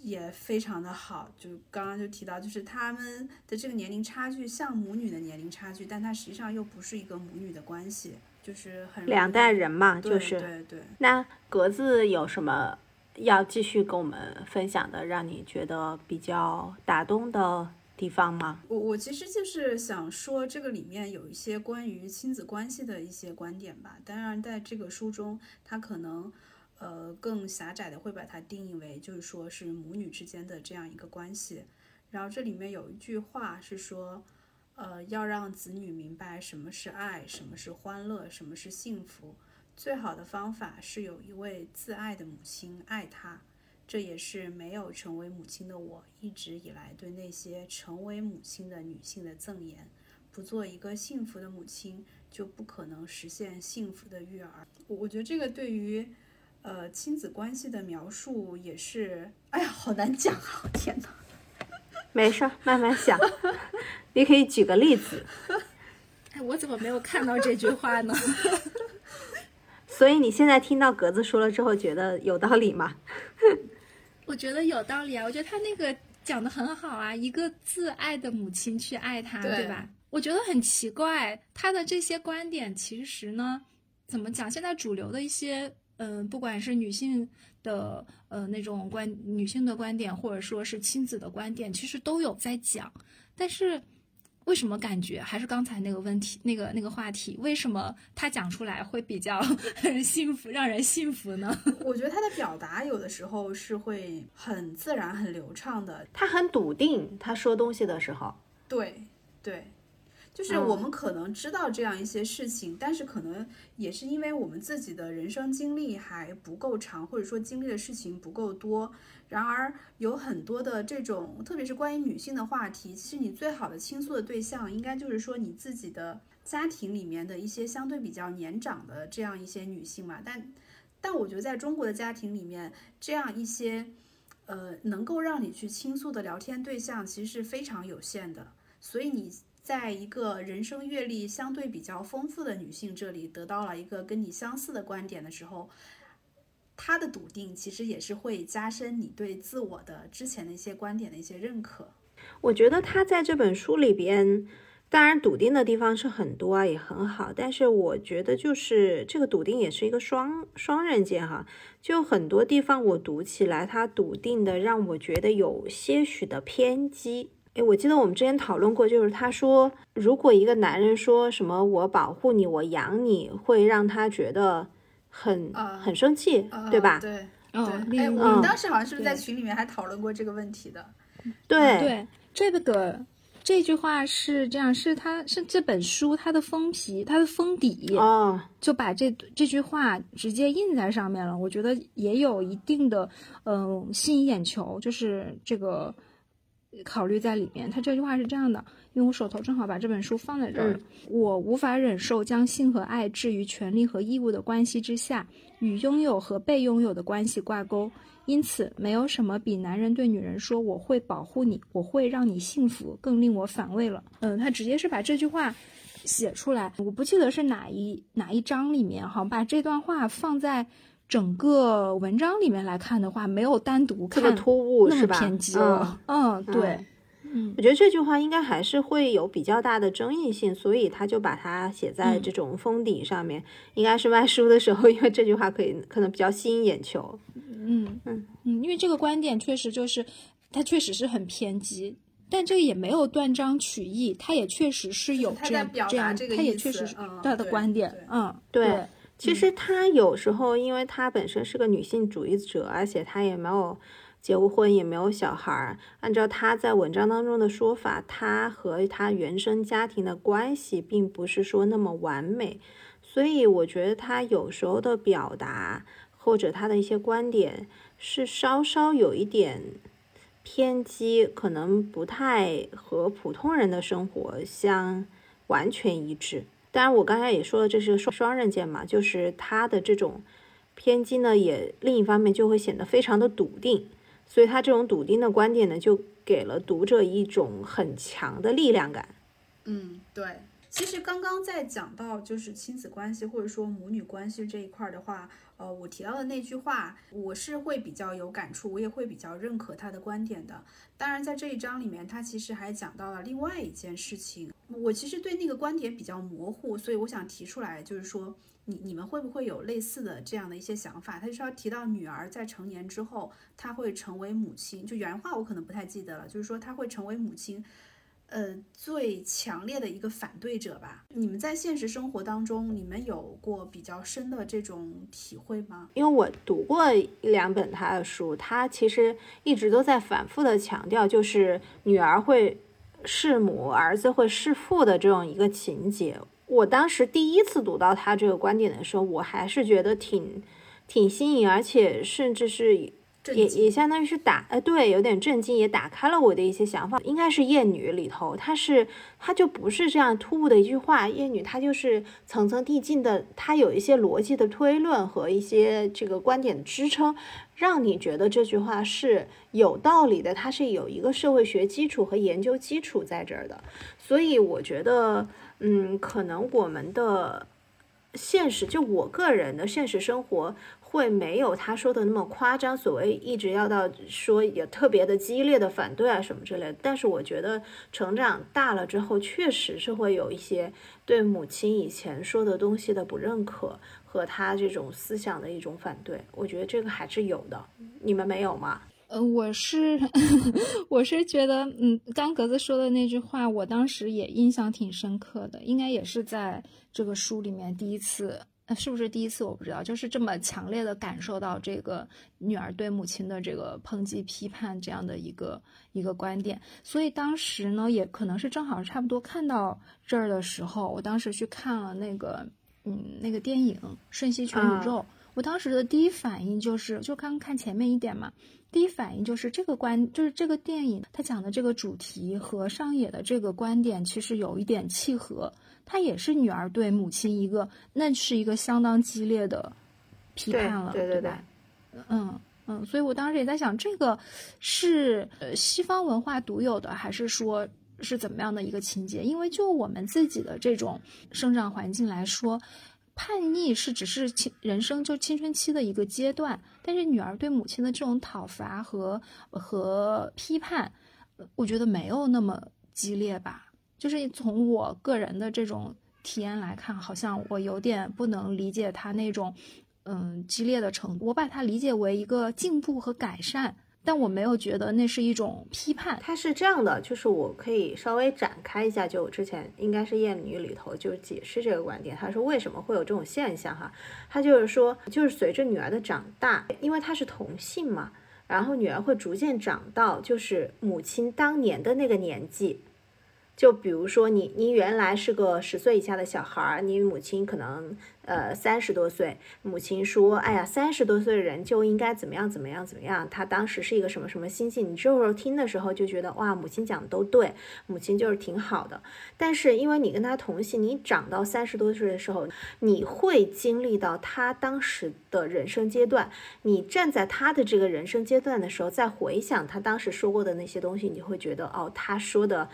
也非常的好，就刚刚就提到，就是他们的这个年龄差距像母女的年龄差距，但它实际上又不是一个母女的关系，就是很两代人嘛，就是对对。那格子有什么要继续跟我们分享的，让你觉得比较打动的地方吗？我我其实就是想说，这个里面有一些关于亲子关系的一些观点吧。当然，在这个书中，它可能。呃，更狭窄的会把它定义为，就是说是母女之间的这样一个关系。然后这里面有一句话是说，呃，要让子女明白什么是爱，什么是欢乐，什么是幸福。最好的方法是有一位自爱的母亲爱他。这也是没有成为母亲的我一直以来对那些成为母亲的女性的赠言。不做一个幸福的母亲，就不可能实现幸福的育儿。我我觉得这个对于。呃，亲子关系的描述也是，哎呀，好难讲啊！(laughs) 天哪，没事儿，慢慢想。(laughs) 你可以举个例子。哎，我怎么没有看到这句话呢？(laughs) 所以你现在听到格子说了之后，觉得有道理吗？我觉得有道理啊！我觉得他那个讲的很好啊，一个自爱的母亲去爱他，对吧？我觉得很奇怪，他的这些观点其实呢，怎么讲？现在主流的一些。嗯，不管是女性的呃那种观女性的观点，或者说是亲子的观点，其实都有在讲。但是为什么感觉还是刚才那个问题，那个那个话题，为什么他讲出来会比较 (laughs) 幸福，让人幸福呢？我觉得他的表达有的时候是会很自然、很流畅的，他很笃定，他说东西的时候。对对。就是我们可能知道这样一些事情，但是可能也是因为我们自己的人生经历还不够长，或者说经历的事情不够多。然而有很多的这种，特别是关于女性的话题，其实你最好的倾诉的对象，应该就是说你自己的家庭里面的一些相对比较年长的这样一些女性嘛，但但我觉得在中国的家庭里面，这样一些呃能够让你去倾诉的聊天对象其实是非常有限的，所以你在一个人生阅历相对比较丰富的女性这里得到了一个跟你相似的观点的时候。她的笃定其实也是会加深你对自我的之前的一些观点的一些认可。我觉得她在这本书里边，当然笃定的地方是很多啊，也很好。但是我觉得就是这个笃定也是一个双双刃剑哈。就很多地方我读起来，他笃定的让我觉得有些许的偏激。诶，我记得我们之前讨论过，就是他说，如果一个男人说什么“我保护你，我养你”，会让他觉得很很生气，对吧？对，嗯，对。哎，我们当时好像是不是在群里面还讨论过这个问题的？对对，这个这句话是这样，是他是这本书它的封皮，它的封底哦，就把这这句话直接印在上面了。我觉得也有一定的嗯吸引眼球，就是这个考虑在里面。他这句话是这样的，因为我手头正好把这本书放在这儿，我无法忍受将性和爱置于权利和义务的关系之下，与拥有和被拥有的关系挂钩。因此，没有什么比男人对女人说“我会保护你，我会让你幸福”更令我反胃了。嗯，他直接是把这句话写出来，我不记得是哪一哪一章里面哈，把这段话放在整个文章里面来看的话，没有单独看特别突兀是吧？偏激了。嗯，对。嗯，我觉得这句话应该还是会有比较大的争议性，所以他就把它写在这种封底上面，应该是卖书的时候，因为这句话可以可能比较吸引眼球。嗯嗯嗯，因为这个观点确实就是，它确实是很偏激，但这个也没有断章取义，它也确实是有这样这样，它也确实是他的观点。嗯，对，其实她有时候，因为她本身是个女性主义者，而且她也没有结过婚，也没有小孩儿。按照她在文章当中的说法，她和她原生家庭的关系并不是说那么完美，所以我觉得她有时候的表达。或者她的一些观点是稍稍有一点偏激，可能不太和普通人的生活相完全一致。当然，我刚才也说了，这是个双双刃剑嘛，就是他的这种偏激呢，也另一方面就会显得非常的笃定，所以他这种笃定的观点呢，就给了读者一种很强的力量感。嗯，对。其实刚刚在讲到就是亲子关系或者说母女关系这一块的话。呃，我提到的那句话，我是会比较有感触，我也会比较认可他的观点的。当然，在这一章里面，他其实还讲到了另外一件事情。我其实对那个观点比较模糊，所以我想提出来，就是说，你你们会不会有类似的这样的一些想法？他就是要提到女儿在成年之后，她会成为母亲，就原话我可能不太记得了，就是说她会成为母亲。呃，最强烈的一个反对者吧。你们在现实生活当中，你们有过比较深的这种体会吗？因为我读过一两本他的书，他其实一直都在反复的强调，就是女儿会弑母，儿子会弑父的这种一个情节。我当时第一次读到他这个观点的时候，我还是觉得挺挺新颖，而且甚至是。也也相当于是打，呃，对，有点震惊，也打开了我的一些想法。应该是《厌女》里头，它是，它就不是这样突兀的一句话，《厌女》它就是层层递进的，它有一些逻辑的推论和一些这个观点的支撑，让你觉得这句话是有道理的，它是有一个社会学基础和研究基础在这儿的。所以我觉得，嗯，可能我们的现实，就我个人的现实生活。会没有他说的那么夸张，所谓一直要到说也特别的激烈的反对啊什么之类的。但是我觉得成长大了之后，确实是会有一些对母亲以前说的东西的不认可和他这种思想的一种反对。我觉得这个还是有的，你们没有吗？嗯，我是 (laughs) 我是觉得，嗯，刚格子说的那句话，我当时也印象挺深刻的，应该也是在这个书里面第一次。那是不是第一次？我不知道，就是这么强烈的感受到这个女儿对母亲的这个抨击、批判这样的一个一个观点。所以当时呢，也可能是正好差不多看到这儿的时候，我当时去看了那个嗯那个电影《瞬息全宇宙》。我当时的第一反应就是，就刚看前面一点嘛，第一反应就是这个观，就是这个电影它讲的这个主题和上野的这个观点其实有一点契合。他也是女儿对母亲一个，那是一个相当激烈的批判了，对对对，嗯嗯，所以我当时也在想，这个是呃西方文化独有的，还是说是怎么样的一个情节？因为就我们自己的这种生长环境来说。叛逆是只是青人生就青春期的一个阶段，但是女儿对母亲的这种讨伐和和批判，我觉得没有那么激烈吧。就是从我个人的这种体验来看，好像我有点不能理解他那种嗯激烈的程度。我把它理解为一个进步和改善。但我没有觉得那是一种批判，他是这样的，就是我可以稍微展开一下，就之前应该是《艳女》里头就解释这个观点，他说为什么会有这种现象哈，他就是说，就是随着女儿的长大，因为她是同性嘛，然后女儿会逐渐长到就是母亲当年的那个年纪。就比如说你，你原来是个十岁以下的小孩儿，你母亲可能呃三十多岁，母亲说，哎呀，三十多岁的人就应该怎么样怎么样怎么样。他当时是一个什么什么心境？你这时候听的时候就觉得哇，母亲讲的都对，母亲就是挺好的。但是因为你跟他同性，你长到三十多岁的时候，你会经历到他当时的人生阶段，你站在他的这个人生阶段的时候，再回想他当时说过的那些东西，你会觉得哦，他说的。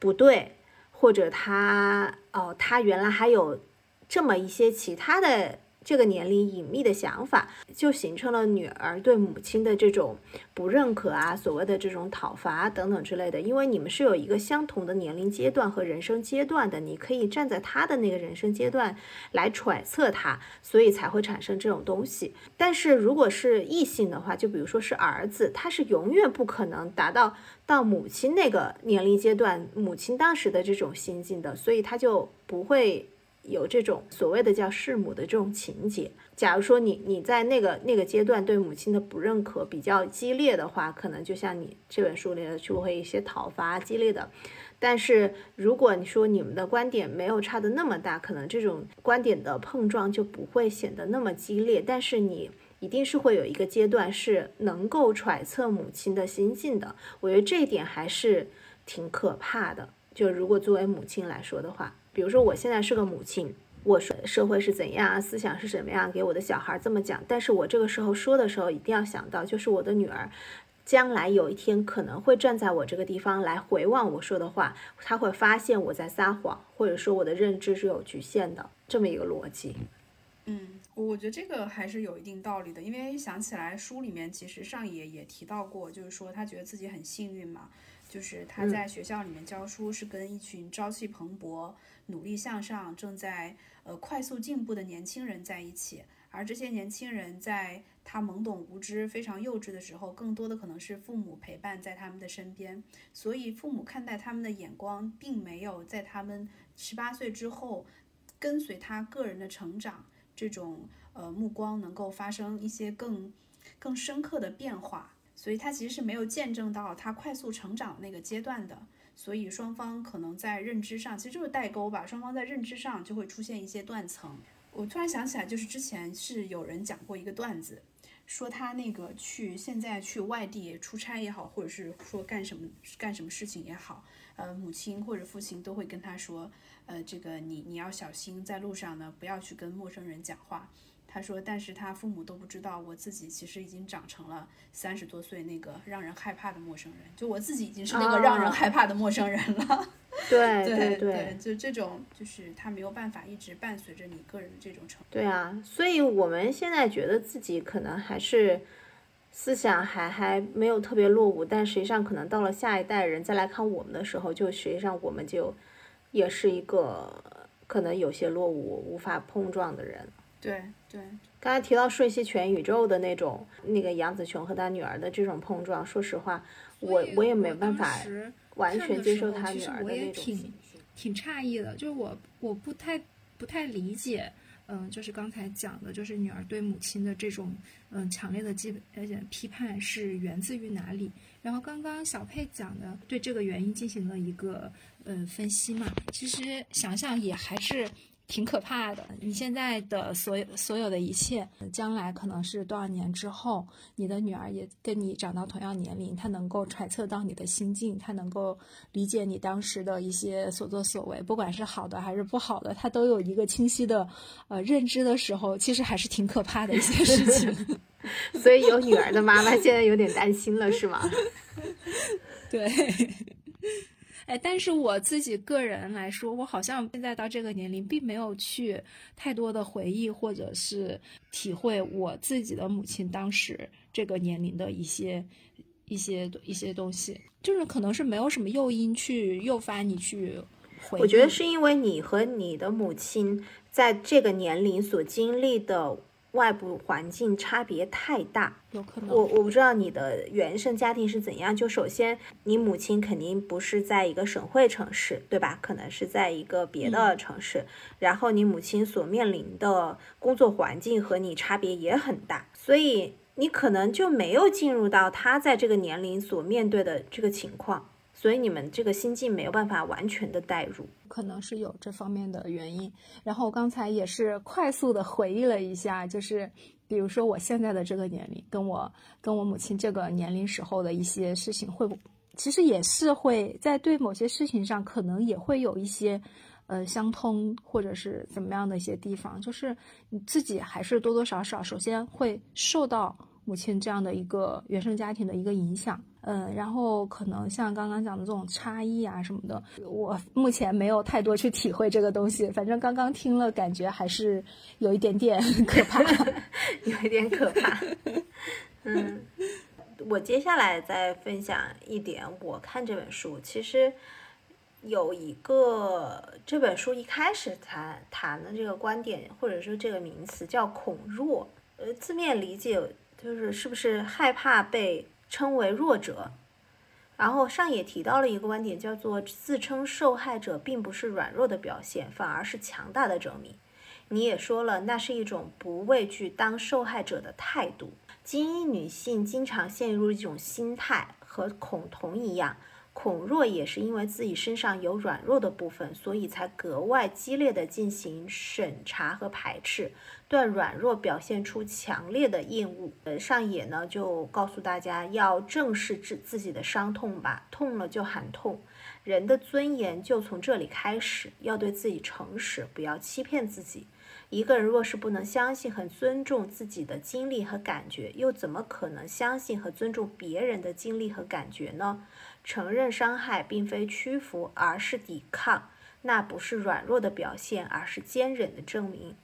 不对，或者他哦，他原来还有这么一些其他的。这个年龄隐秘的想法，就形成了女儿对母亲的这种不认可啊，所谓的这种讨伐等等之类的。因为你们是有一个相同的年龄阶段和人生阶段的，你可以站在他的那个人生阶段来揣测他，所以才会产生这种东西。但是如果是异性的话，就比如说是儿子，他是永远不可能达到到母亲那个年龄阶段，母亲当时的这种心境的，所以他就不会。有这种所谓的叫弑母的这种情节。假如说你你在那个那个阶段对母亲的不认可比较激烈的话，可能就像你这本书里的就会一些讨伐激烈的。但是如果你说你们的观点没有差的那么大，可能这种观点的碰撞就不会显得那么激烈。但是你一定是会有一个阶段是能够揣测母亲的心境的。我觉得这一点还是挺可怕的。就如果作为母亲来说的话。比如说，我现在是个母亲，我说社会是怎样，思想是什么样，给我的小孩这么讲。但是我这个时候说的时候，一定要想到，就是我的女儿，将来有一天可能会站在我这个地方来回望我说的话，他会发现我在撒谎，或者说我的认知是有局限的，这么一个逻辑。嗯，我觉得这个还是有一定道理的，因为想起来书里面其实上野也提到过，就是说他觉得自己很幸运嘛。就是他在学校里面教书，是跟一群朝气蓬勃、努力向上、正在呃快速进步的年轻人在一起。而这些年轻人在他懵懂无知、非常幼稚的时候，更多的可能是父母陪伴在他们的身边。所以父母看待他们的眼光，并没有在他们十八岁之后，跟随他个人的成长，这种呃目光能够发生一些更更深刻的变化。所以他其实是没有见证到他快速成长那个阶段的，所以双方可能在认知上其实就是代沟吧，双方在认知上就会出现一些断层。我突然想起来，就是之前是有人讲过一个段子，说他那个去现在去外地出差也好，或者是说干什么干什么事情也好，呃，母亲或者父亲都会跟他说，呃，这个你你要小心，在路上呢不要去跟陌生人讲话。他说：“但是他父母都不知道，我自己其实已经长成了三十多岁那个让人害怕的陌生人。就我自己已经是那个让人害怕的陌生人了。(laughs) 对对对，就这种，就是他没有办法一直伴随着你个人的这种成。对啊，所以我们现在觉得自己可能还是思想还还没有特别落伍，但实际上可能到了下一代人再来看我们的时候，就实际上我们就也是一个可能有些落伍、无法碰撞的人。”对对，刚才提到瞬息全宇宙的那种，那个杨紫琼和她女儿的这种碰撞，说实话，我我也没办法完全接受她女儿的那种。挺挺诧异的，就是我我不太不太理解，嗯，就是刚才讲的，就是女儿对母亲的这种嗯强烈的基本而且批判是源自于哪里？然后刚刚小佩讲的对这个原因进行了一个呃分析嘛，其实想想也还是。挺可怕的。你现在的所有所有的一切，将来可能是多少年之后，你的女儿也跟你长到同样年龄，她能够揣测到你的心境，她能够理解你当时的一些所作所为，不管是好的还是不好的，她都有一个清晰的呃认知的时候，其实还是挺可怕的一些事情。(laughs) 所以有女儿的妈妈现在有点担心了，是吗？(laughs) 对。哎，但是我自己个人来说，我好像现在到这个年龄，并没有去太多的回忆或者是体会我自己的母亲当时这个年龄的一些一些一些东西，就是可能是没有什么诱因去诱发你去回。我觉得是因为你和你的母亲在这个年龄所经历的。外部环境差别太大，有可能。我我不知道你的原生家庭是怎样。就首先，你母亲肯定不是在一个省会城市，对吧？可能是在一个别的城市。然后，你母亲所面临的工作环境和你差别也很大，所以你可能就没有进入到她在这个年龄所面对的这个情况。所以你们这个心境没有办法完全的代入，可能是有这方面的原因。然后我刚才也是快速的回忆了一下，就是比如说我现在的这个年龄，跟我跟我母亲这个年龄时候的一些事情，会其实也是会在对某些事情上，可能也会有一些呃相通或者是怎么样的一些地方，就是你自己还是多多少少首先会受到母亲这样的一个原生家庭的一个影响。嗯，然后可能像刚刚讲的这种差异啊什么的，我目前没有太多去体会这个东西。反正刚刚听了，感觉还是有一点点 (laughs) 可怕，(laughs) 有一点可怕。嗯，我接下来再分享一点，我看这本书，其实有一个这本书一开始谈谈的这个观点，或者说这个名词叫“恐弱”，呃，字面理解就是是不是害怕被。称为弱者，然后上也提到了一个观点，叫做自称受害者并不是软弱的表现，反而是强大的证明。你也说了，那是一种不畏惧当受害者的态度。精英女性经常陷入一种心态，和恐同一样。恐弱也是因为自己身上有软弱的部分，所以才格外激烈的进行审查和排斥，对软弱表现出强烈的厌恶。呃，上野呢就告诉大家要正视自自己的伤痛吧，痛了就喊痛。人的尊严就从这里开始，要对自己诚实，不要欺骗自己。一个人若是不能相信和尊重自己的经历和感觉，又怎么可能相信和尊重别人的经历和感觉呢？承认伤害并非屈服，而是抵抗，那不是软弱的表现，而是坚忍的证明。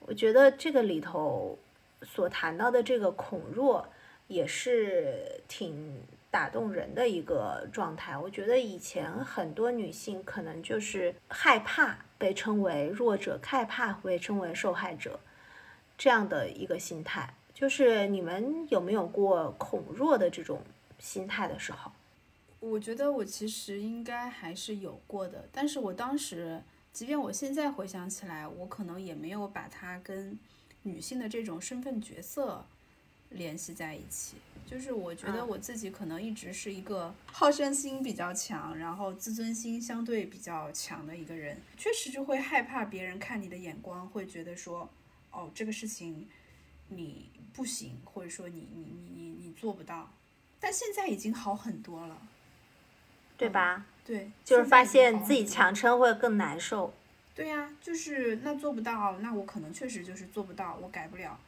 我觉得这个里头所谈到的这个恐弱，也是挺打动人的一个状态。我觉得以前很多女性可能就是害怕被称为弱者，害怕被称为受害者，这样的一个心态。就是你们有没有过恐弱的这种心态的时候？我觉得我其实应该还是有过的，但是我当时，即便我现在回想起来，我可能也没有把它跟女性的这种身份角色联系在一起。就是我觉得我自己可能一直是一个好胜心比较强，然后自尊心相对比较强的一个人，确实就会害怕别人看你的眼光，会觉得说，哦，这个事情你不行，或者说你你你你你做不到。但现在已经好很多了。对吧？对，就是发现自己强撑会更难受。对呀，就是那做不到，那我可能确实就是做不到，我改不了，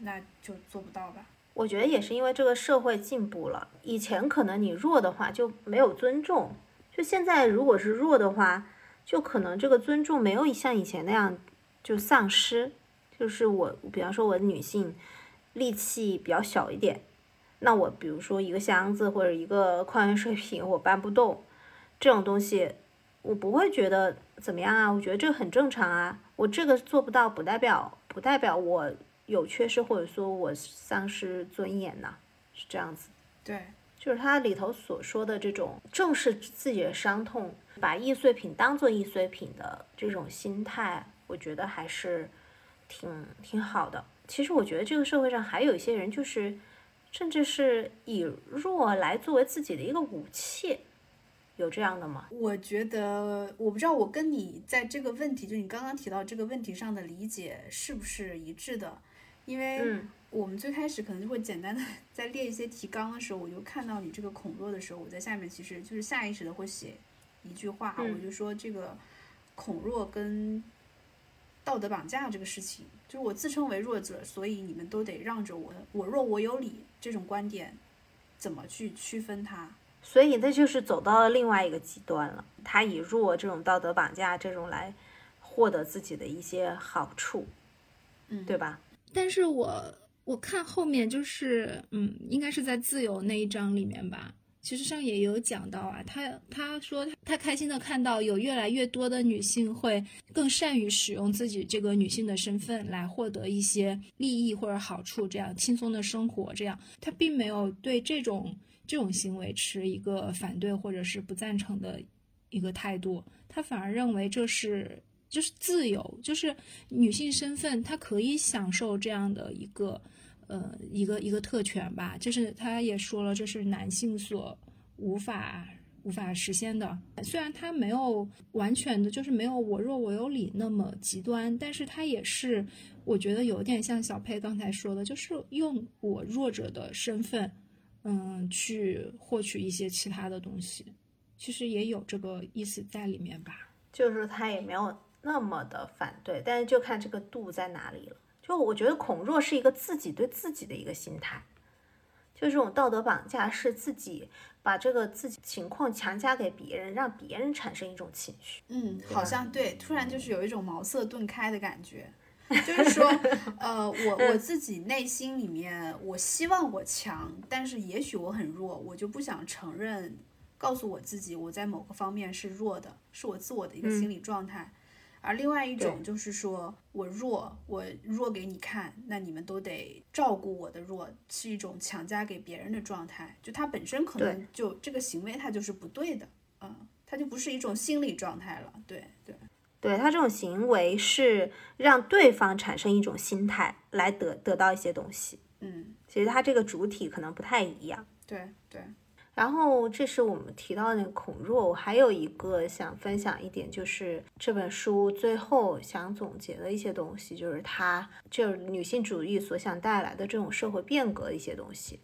那就做不到吧。我觉得也是因为这个社会进步了，以前可能你弱的话就没有尊重，就现在如果是弱的话，就可能这个尊重没有像以前那样就丧失。就是我，比方说我女性力气比较小一点。那我比如说一个箱子或者一个矿泉水瓶，我搬不动，这种东西，我不会觉得怎么样啊？我觉得这很正常啊。我这个做不到，不代表不代表我有缺失或者说我丧失尊严呐，是这样子。对，就是它里头所说的这种正视自己的伤痛，把易碎品当做易碎品的这种心态，我觉得还是挺挺好的。其实我觉得这个社会上还有一些人就是。甚至是以弱来作为自己的一个武器，有这样的吗？我觉得，我不知道我跟你在这个问题，就你刚刚提到这个问题上的理解是不是一致的？因为嗯我们最开始可能就会简单的在列一些提纲的时候，我就看到你这个孔若的时候，我在下面其实就是下意识的会写一句话，嗯我就说这个孔弱跟道德绑架这个事情，就是我自称为弱者，所以你们都得让着我，我弱我有理这种观点，怎么去区分它？所以那就是走到了另外一个极端了。他以弱这种道德绑架这种来获得自己的一些好处，嗯，对吧？但是我我看后面就是，嗯，应该是在自由那一章里面吧。其实上也有讲到啊，他他说他他开心的看到有越来越多的女性会更善于使用自己这个女性的身份来获得一些利益或者好处，这样轻松的生活，这样。他并没有对这种这种行为持一个反对或者是不赞成的一个态度，他反而认为这是就是自由，就是女性身份，她可以享受这样的一个呃一个一个特权吧。就是他也说了，这是男性所无法无法实现的。虽然他没有完全的，就是没有我弱我有理那么极端，但是他也是我觉得有点像小佩刚才说的，就是用我弱者的身份，嗯，去获取一些其他的东西。其实也有这个意思在里面吧。就是他也没有那么的反对，但是就看这个度在哪里了。就我觉得孔若是一个自己对自己的一个心态，就这种道德绑架是自己把这个自己情况强加给别人，让别人产生一种情绪。嗯，好像对，突然就是有一种茅塞顿开的感觉，(laughs) 就是说，呃，我我自己内心里面，我希望我强，但是也许我很弱，我就不想承认，告诉我自己我在某个方面是弱的，是我自我的一个心理状态。而另外一种就是说我弱，我弱给你看，那你们都得照顾我的弱，是一种强加给别人的状态。就他本身可能就这个行为他就是不对的，嗯，他就不是一种心理状态了。对对，对他这种行为是让对方产生一种心态来得得到一些东西。嗯，其实他这个主体可能不太一样。对对，然后这是我们提到那个孔若，我还有一个想分享一点，就是这本书最后想总结的一些东西，就是它就是女性主义所想带来的这种社会变革一些东西。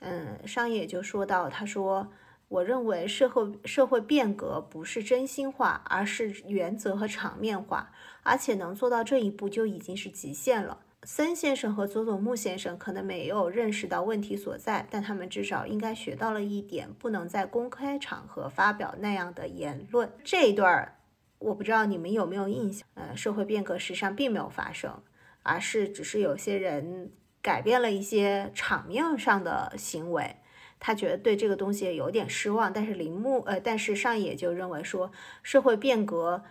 嗯，上野就说到，他说。我认为社会社会变革不是真心话，而是原则和场面化，而且能做到这一步就已经是极限了。森先生和佐佐木先生可能没有认识到问题所在，但他们至少应该学到了一点：不能在公开场合发表那样的言论。这一段儿我不知道你们有没有印象？呃，社会变革实际上并没有发生，而是只是有些人改变了一些场面上的行为。他觉得对这个东西有点失望，但是铃木呃，但是上野就认为说，社会变革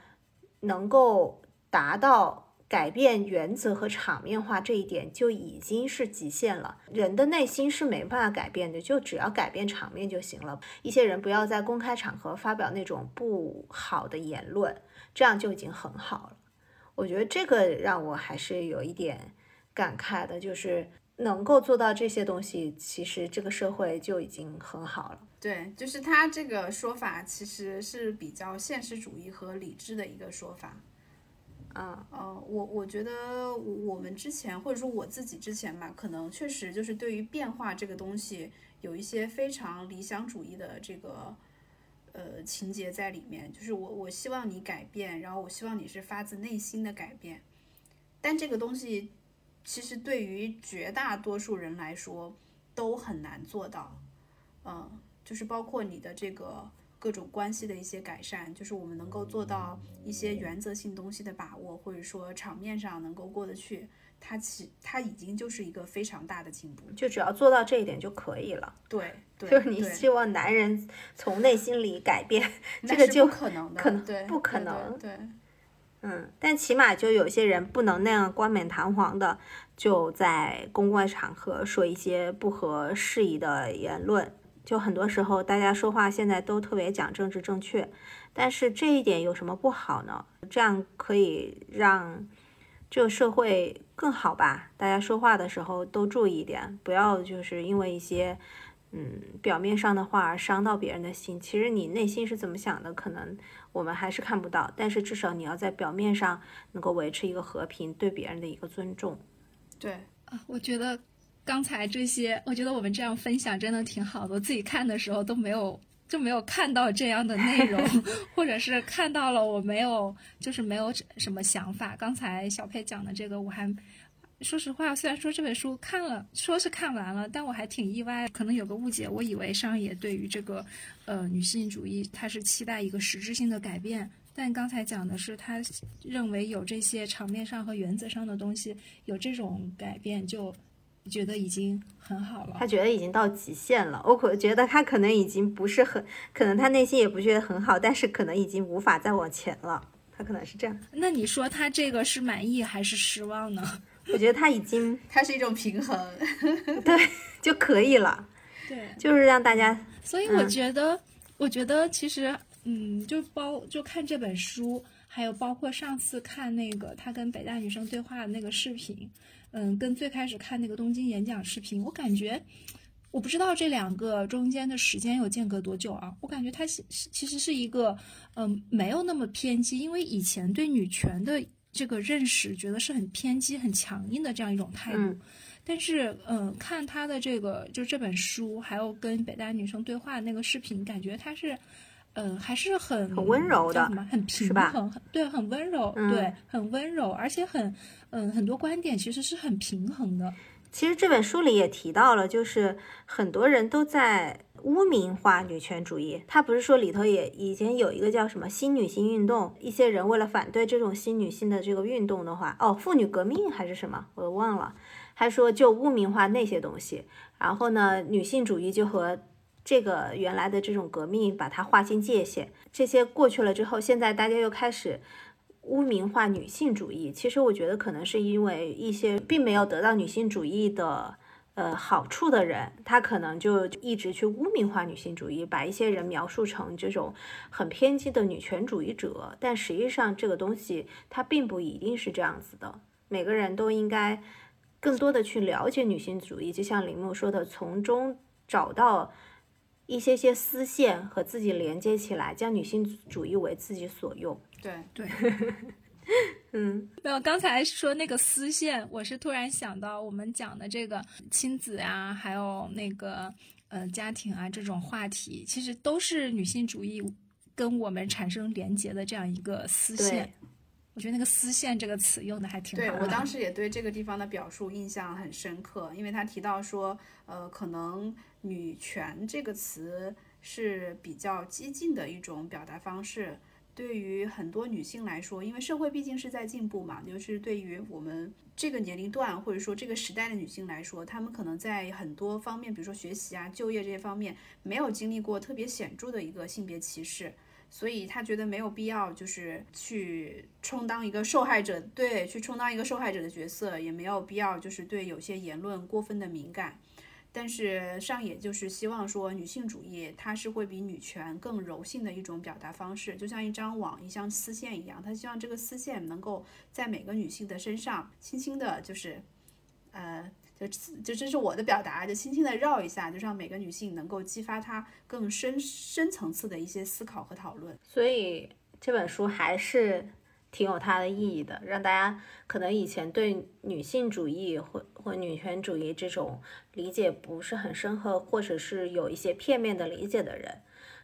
能够达到改变原则和场面化这一点，就已经是极限了。人的内心是没办法改变的，就只要改变场面就行了。一些人不要在公开场合发表那种不好的言论，这样就已经很好了。我觉得这个让我还是有一点感慨的，就是。能够做到这些东西，其实这个社会就已经很好了。对，就是他这个说法其实是比较现实主义和理智的一个说法。啊，呃，我我觉得我们之前或者说我自己之前吧，可能确实就是对于变化这个东西有一些非常理想主义的这个呃情节在里面，就是我我希望你改变，然后我希望你是发自内心的改变，但这个东西。其实对于绝大多数人来说都很难做到，嗯，就是包括你的这个各种关系的一些改善，就是我们能够做到一些原则性东西的把握，或者说场面上能够过得去，它其它已经就是一个非常大的进步。就只要做到这一点就可以了。对，(laughs) 对就是你希望男人从内心里改变，(laughs) 这个就可能的，可能对，不可能对。对嗯，但起码就有些人不能那样冠冕堂皇的就在公共场合说一些不合适宜的言论。就很多时候大家说话现在都特别讲政治正确，但是这一点有什么不好呢？这样可以让这个社会更好吧？大家说话的时候都注意一点，不要就是因为一些嗯，表面上的话而伤到别人的心，其实你内心是怎么想的，可能我们还是看不到。但是至少你要在表面上能够维持一个和平，对别人的一个尊重。对啊，我觉得刚才这些，我觉得我们这样分享真的挺好的。我自己看的时候都没有就没有看到这样的内容，(laughs) 或者是看到了我没有就是没有什么想法。刚才小佩讲的这个，我还。说实话，虽然说这本书看了，说是看完了，但我还挺意外，可能有个误解。我以为上野对于这个，呃，女性主义，他是期待一个实质性的改变。但刚才讲的是，他认为有这些场面上和原则上的东西，有这种改变，就觉得已经很好了。他觉得已经到极限了。我可觉得他可能已经不是很，可能他内心也不觉得很好，但是可能已经无法再往前了。他可能是这样。那你说他这个是满意还是失望呢？(laughs) 我觉得他已经，(laughs) 它是一种平衡，(laughs) 对就可以了，对，就是让大家。所以我觉得，我觉得其实，嗯，就包就看这本书，还有包括上次看那个他跟北大女生对话的那个视频，嗯，跟最开始看那个东京演讲视频，我感觉，我不知道这两个中间的时间有间隔多久啊？我感觉他其其实是一个，嗯，没有那么偏激，因为以前对女权的。这个认识觉得是很偏激、很强硬的这样一种态度，但是，嗯，看他的这个就这本书，还有跟北大女生对话那个视频，感觉他是，嗯，还是很很温柔的，很平衡，对，很温柔，对，很温柔，而且很，嗯，很多观点其实是很平衡的。其实这本书里也提到了，就是很多人都在污名化女权主义。他不是说里头也以前有一个叫什么新女性运动，一些人为了反对这种新女性的这个运动的话，哦，妇女革命还是什么，我都忘了。他说就污名化那些东西，然后呢，女性主义就和这个原来的这种革命把它划清界限。这些过去了之后，现在大家又开始。污名化女性主义，其实我觉得可能是因为一些并没有得到女性主义的呃好处的人，他可能就一直去污名化女性主义，把一些人描述成这种很偏激的女权主义者。但实际上，这个东西它并不一定是这样子的。每个人都应该更多的去了解女性主义，就像铃木说的，从中找到一些些丝线和自己连接起来，将女性主义为自己所用。对对，(laughs) 嗯，没有刚才说那个丝线，我是突然想到我们讲的这个亲子啊，还有那个呃家庭啊这种话题，其实都是女性主义跟我们产生连接的这样一个丝线。我觉得那个丝线这个词用的还挺好。对我当时也对这个地方的表述印象很深刻，因为他提到说，呃，可能女权这个词是比较激进的一种表达方式。对于很多女性来说，因为社会毕竟是在进步嘛，就是对于我们这个年龄段或者说这个时代的女性来说，她们可能在很多方面，比如说学习啊、就业这些方面，没有经历过特别显著的一个性别歧视，所以她觉得没有必要就是去充当一个受害者，对，去充当一个受害者的角色，也没有必要就是对有些言论过分的敏感。但是上野就是希望说，女性主义它是会比女权更柔性的一种表达方式，就像一张网、一张丝线一样。他希望这个丝线能够在每个女性的身上轻轻的，就是，呃，就就这是我的表达，就轻轻的绕一下，就让每个女性能够激发她更深深层次的一些思考和讨论。所以这本书还是。挺有它的意义的，让大家可能以前对女性主义或或女权主义这种理解不是很深刻，或者是有一些片面的理解的人，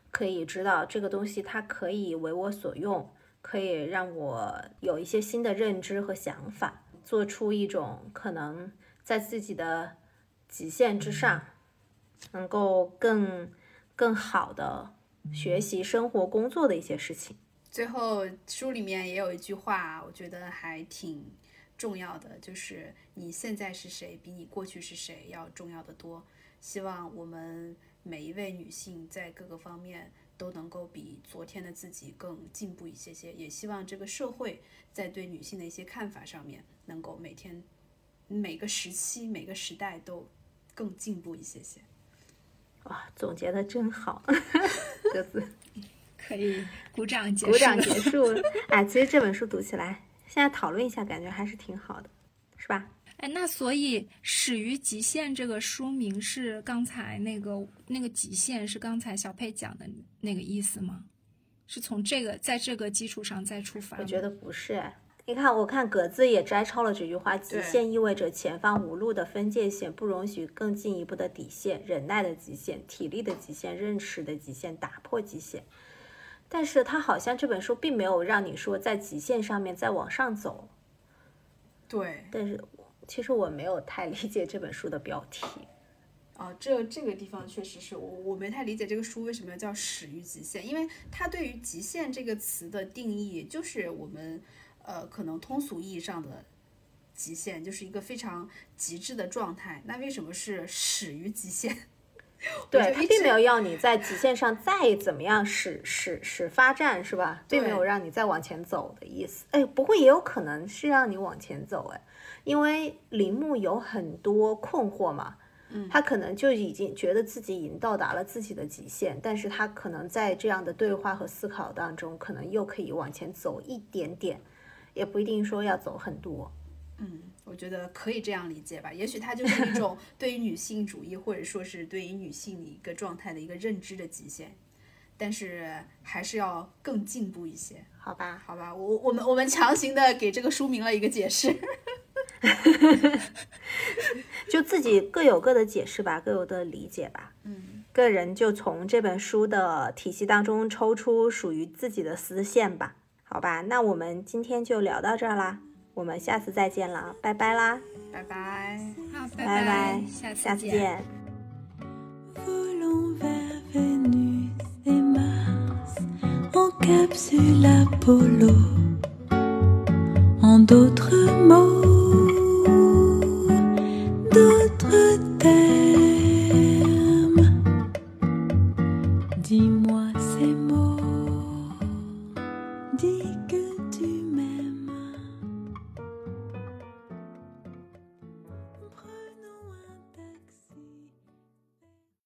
可以知道这个东西它可以为我所用，可以让我有一些新的认知和想法，做出一种可能在自己的极限之上，能够更更好的学习、生活、工作的一些事情。最后书里面也有一句话，我觉得还挺重要的，就是你现在是谁，比你过去是谁要重要的多。希望我们每一位女性在各个方面都能够比昨天的自己更进步一些些，也希望这个社会在对女性的一些看法上面能够每天每个时期每个时代都更进步一些些。哇，总结的真好，(laughs) 这次。可以鼓掌结束。鼓掌结束。哎，其实这本书读起来，现在讨论一下，感觉还是挺好的，是吧？哎，那所以《始于极限》这个书名是刚才那个那个极限是刚才小佩讲的那个意思吗？是从这个在这个基础上再出发？我觉得不是哎。你看，我看格子也摘抄了这句话：极限意味着前方无路的分界线，不容许更进一步的底线，忍耐的极限，体力的极限，认识的极限，打破极限。但是它好像这本书并没有让你说在极限上面再往上走。对，但是其实我没有太理解这本书的标题。啊，这这个地方确实是我我没太理解这个书为什么要叫“始于极限”，因为它对于“极限”这个词的定义就是我们。呃，可能通俗意义上的极限就是一个非常极致的状态。那为什么是始于极限？对他并没有要你在极限上再怎么样使使使发展，是吧？并没有让你再往前走的意思。哎，不过也有可能是让你往前走，哎，因为铃木有很多困惑嘛，嗯，他可能就已经觉得自己已经到达了自己的极限，但是他可能在这样的对话和思考当中，可能又可以往前走一点点。也不一定说要走很多，嗯，我觉得可以这样理解吧。也许它就是一种 (laughs) 对于女性主义，或者说是对于女性一个状态的一个认知的极限，但是还是要更进步一些，好吧？好吧，我我们我们强行的给这个书名了一个解释，(laughs) 就自己各有各的解释吧，各有各的理解吧。嗯，个人就从这本书的体系当中抽出属于自己的丝线吧。好吧，那我们今天就聊到这儿啦，我们下次再见了，拜拜啦，拜拜，好，拜拜，下次见。dit que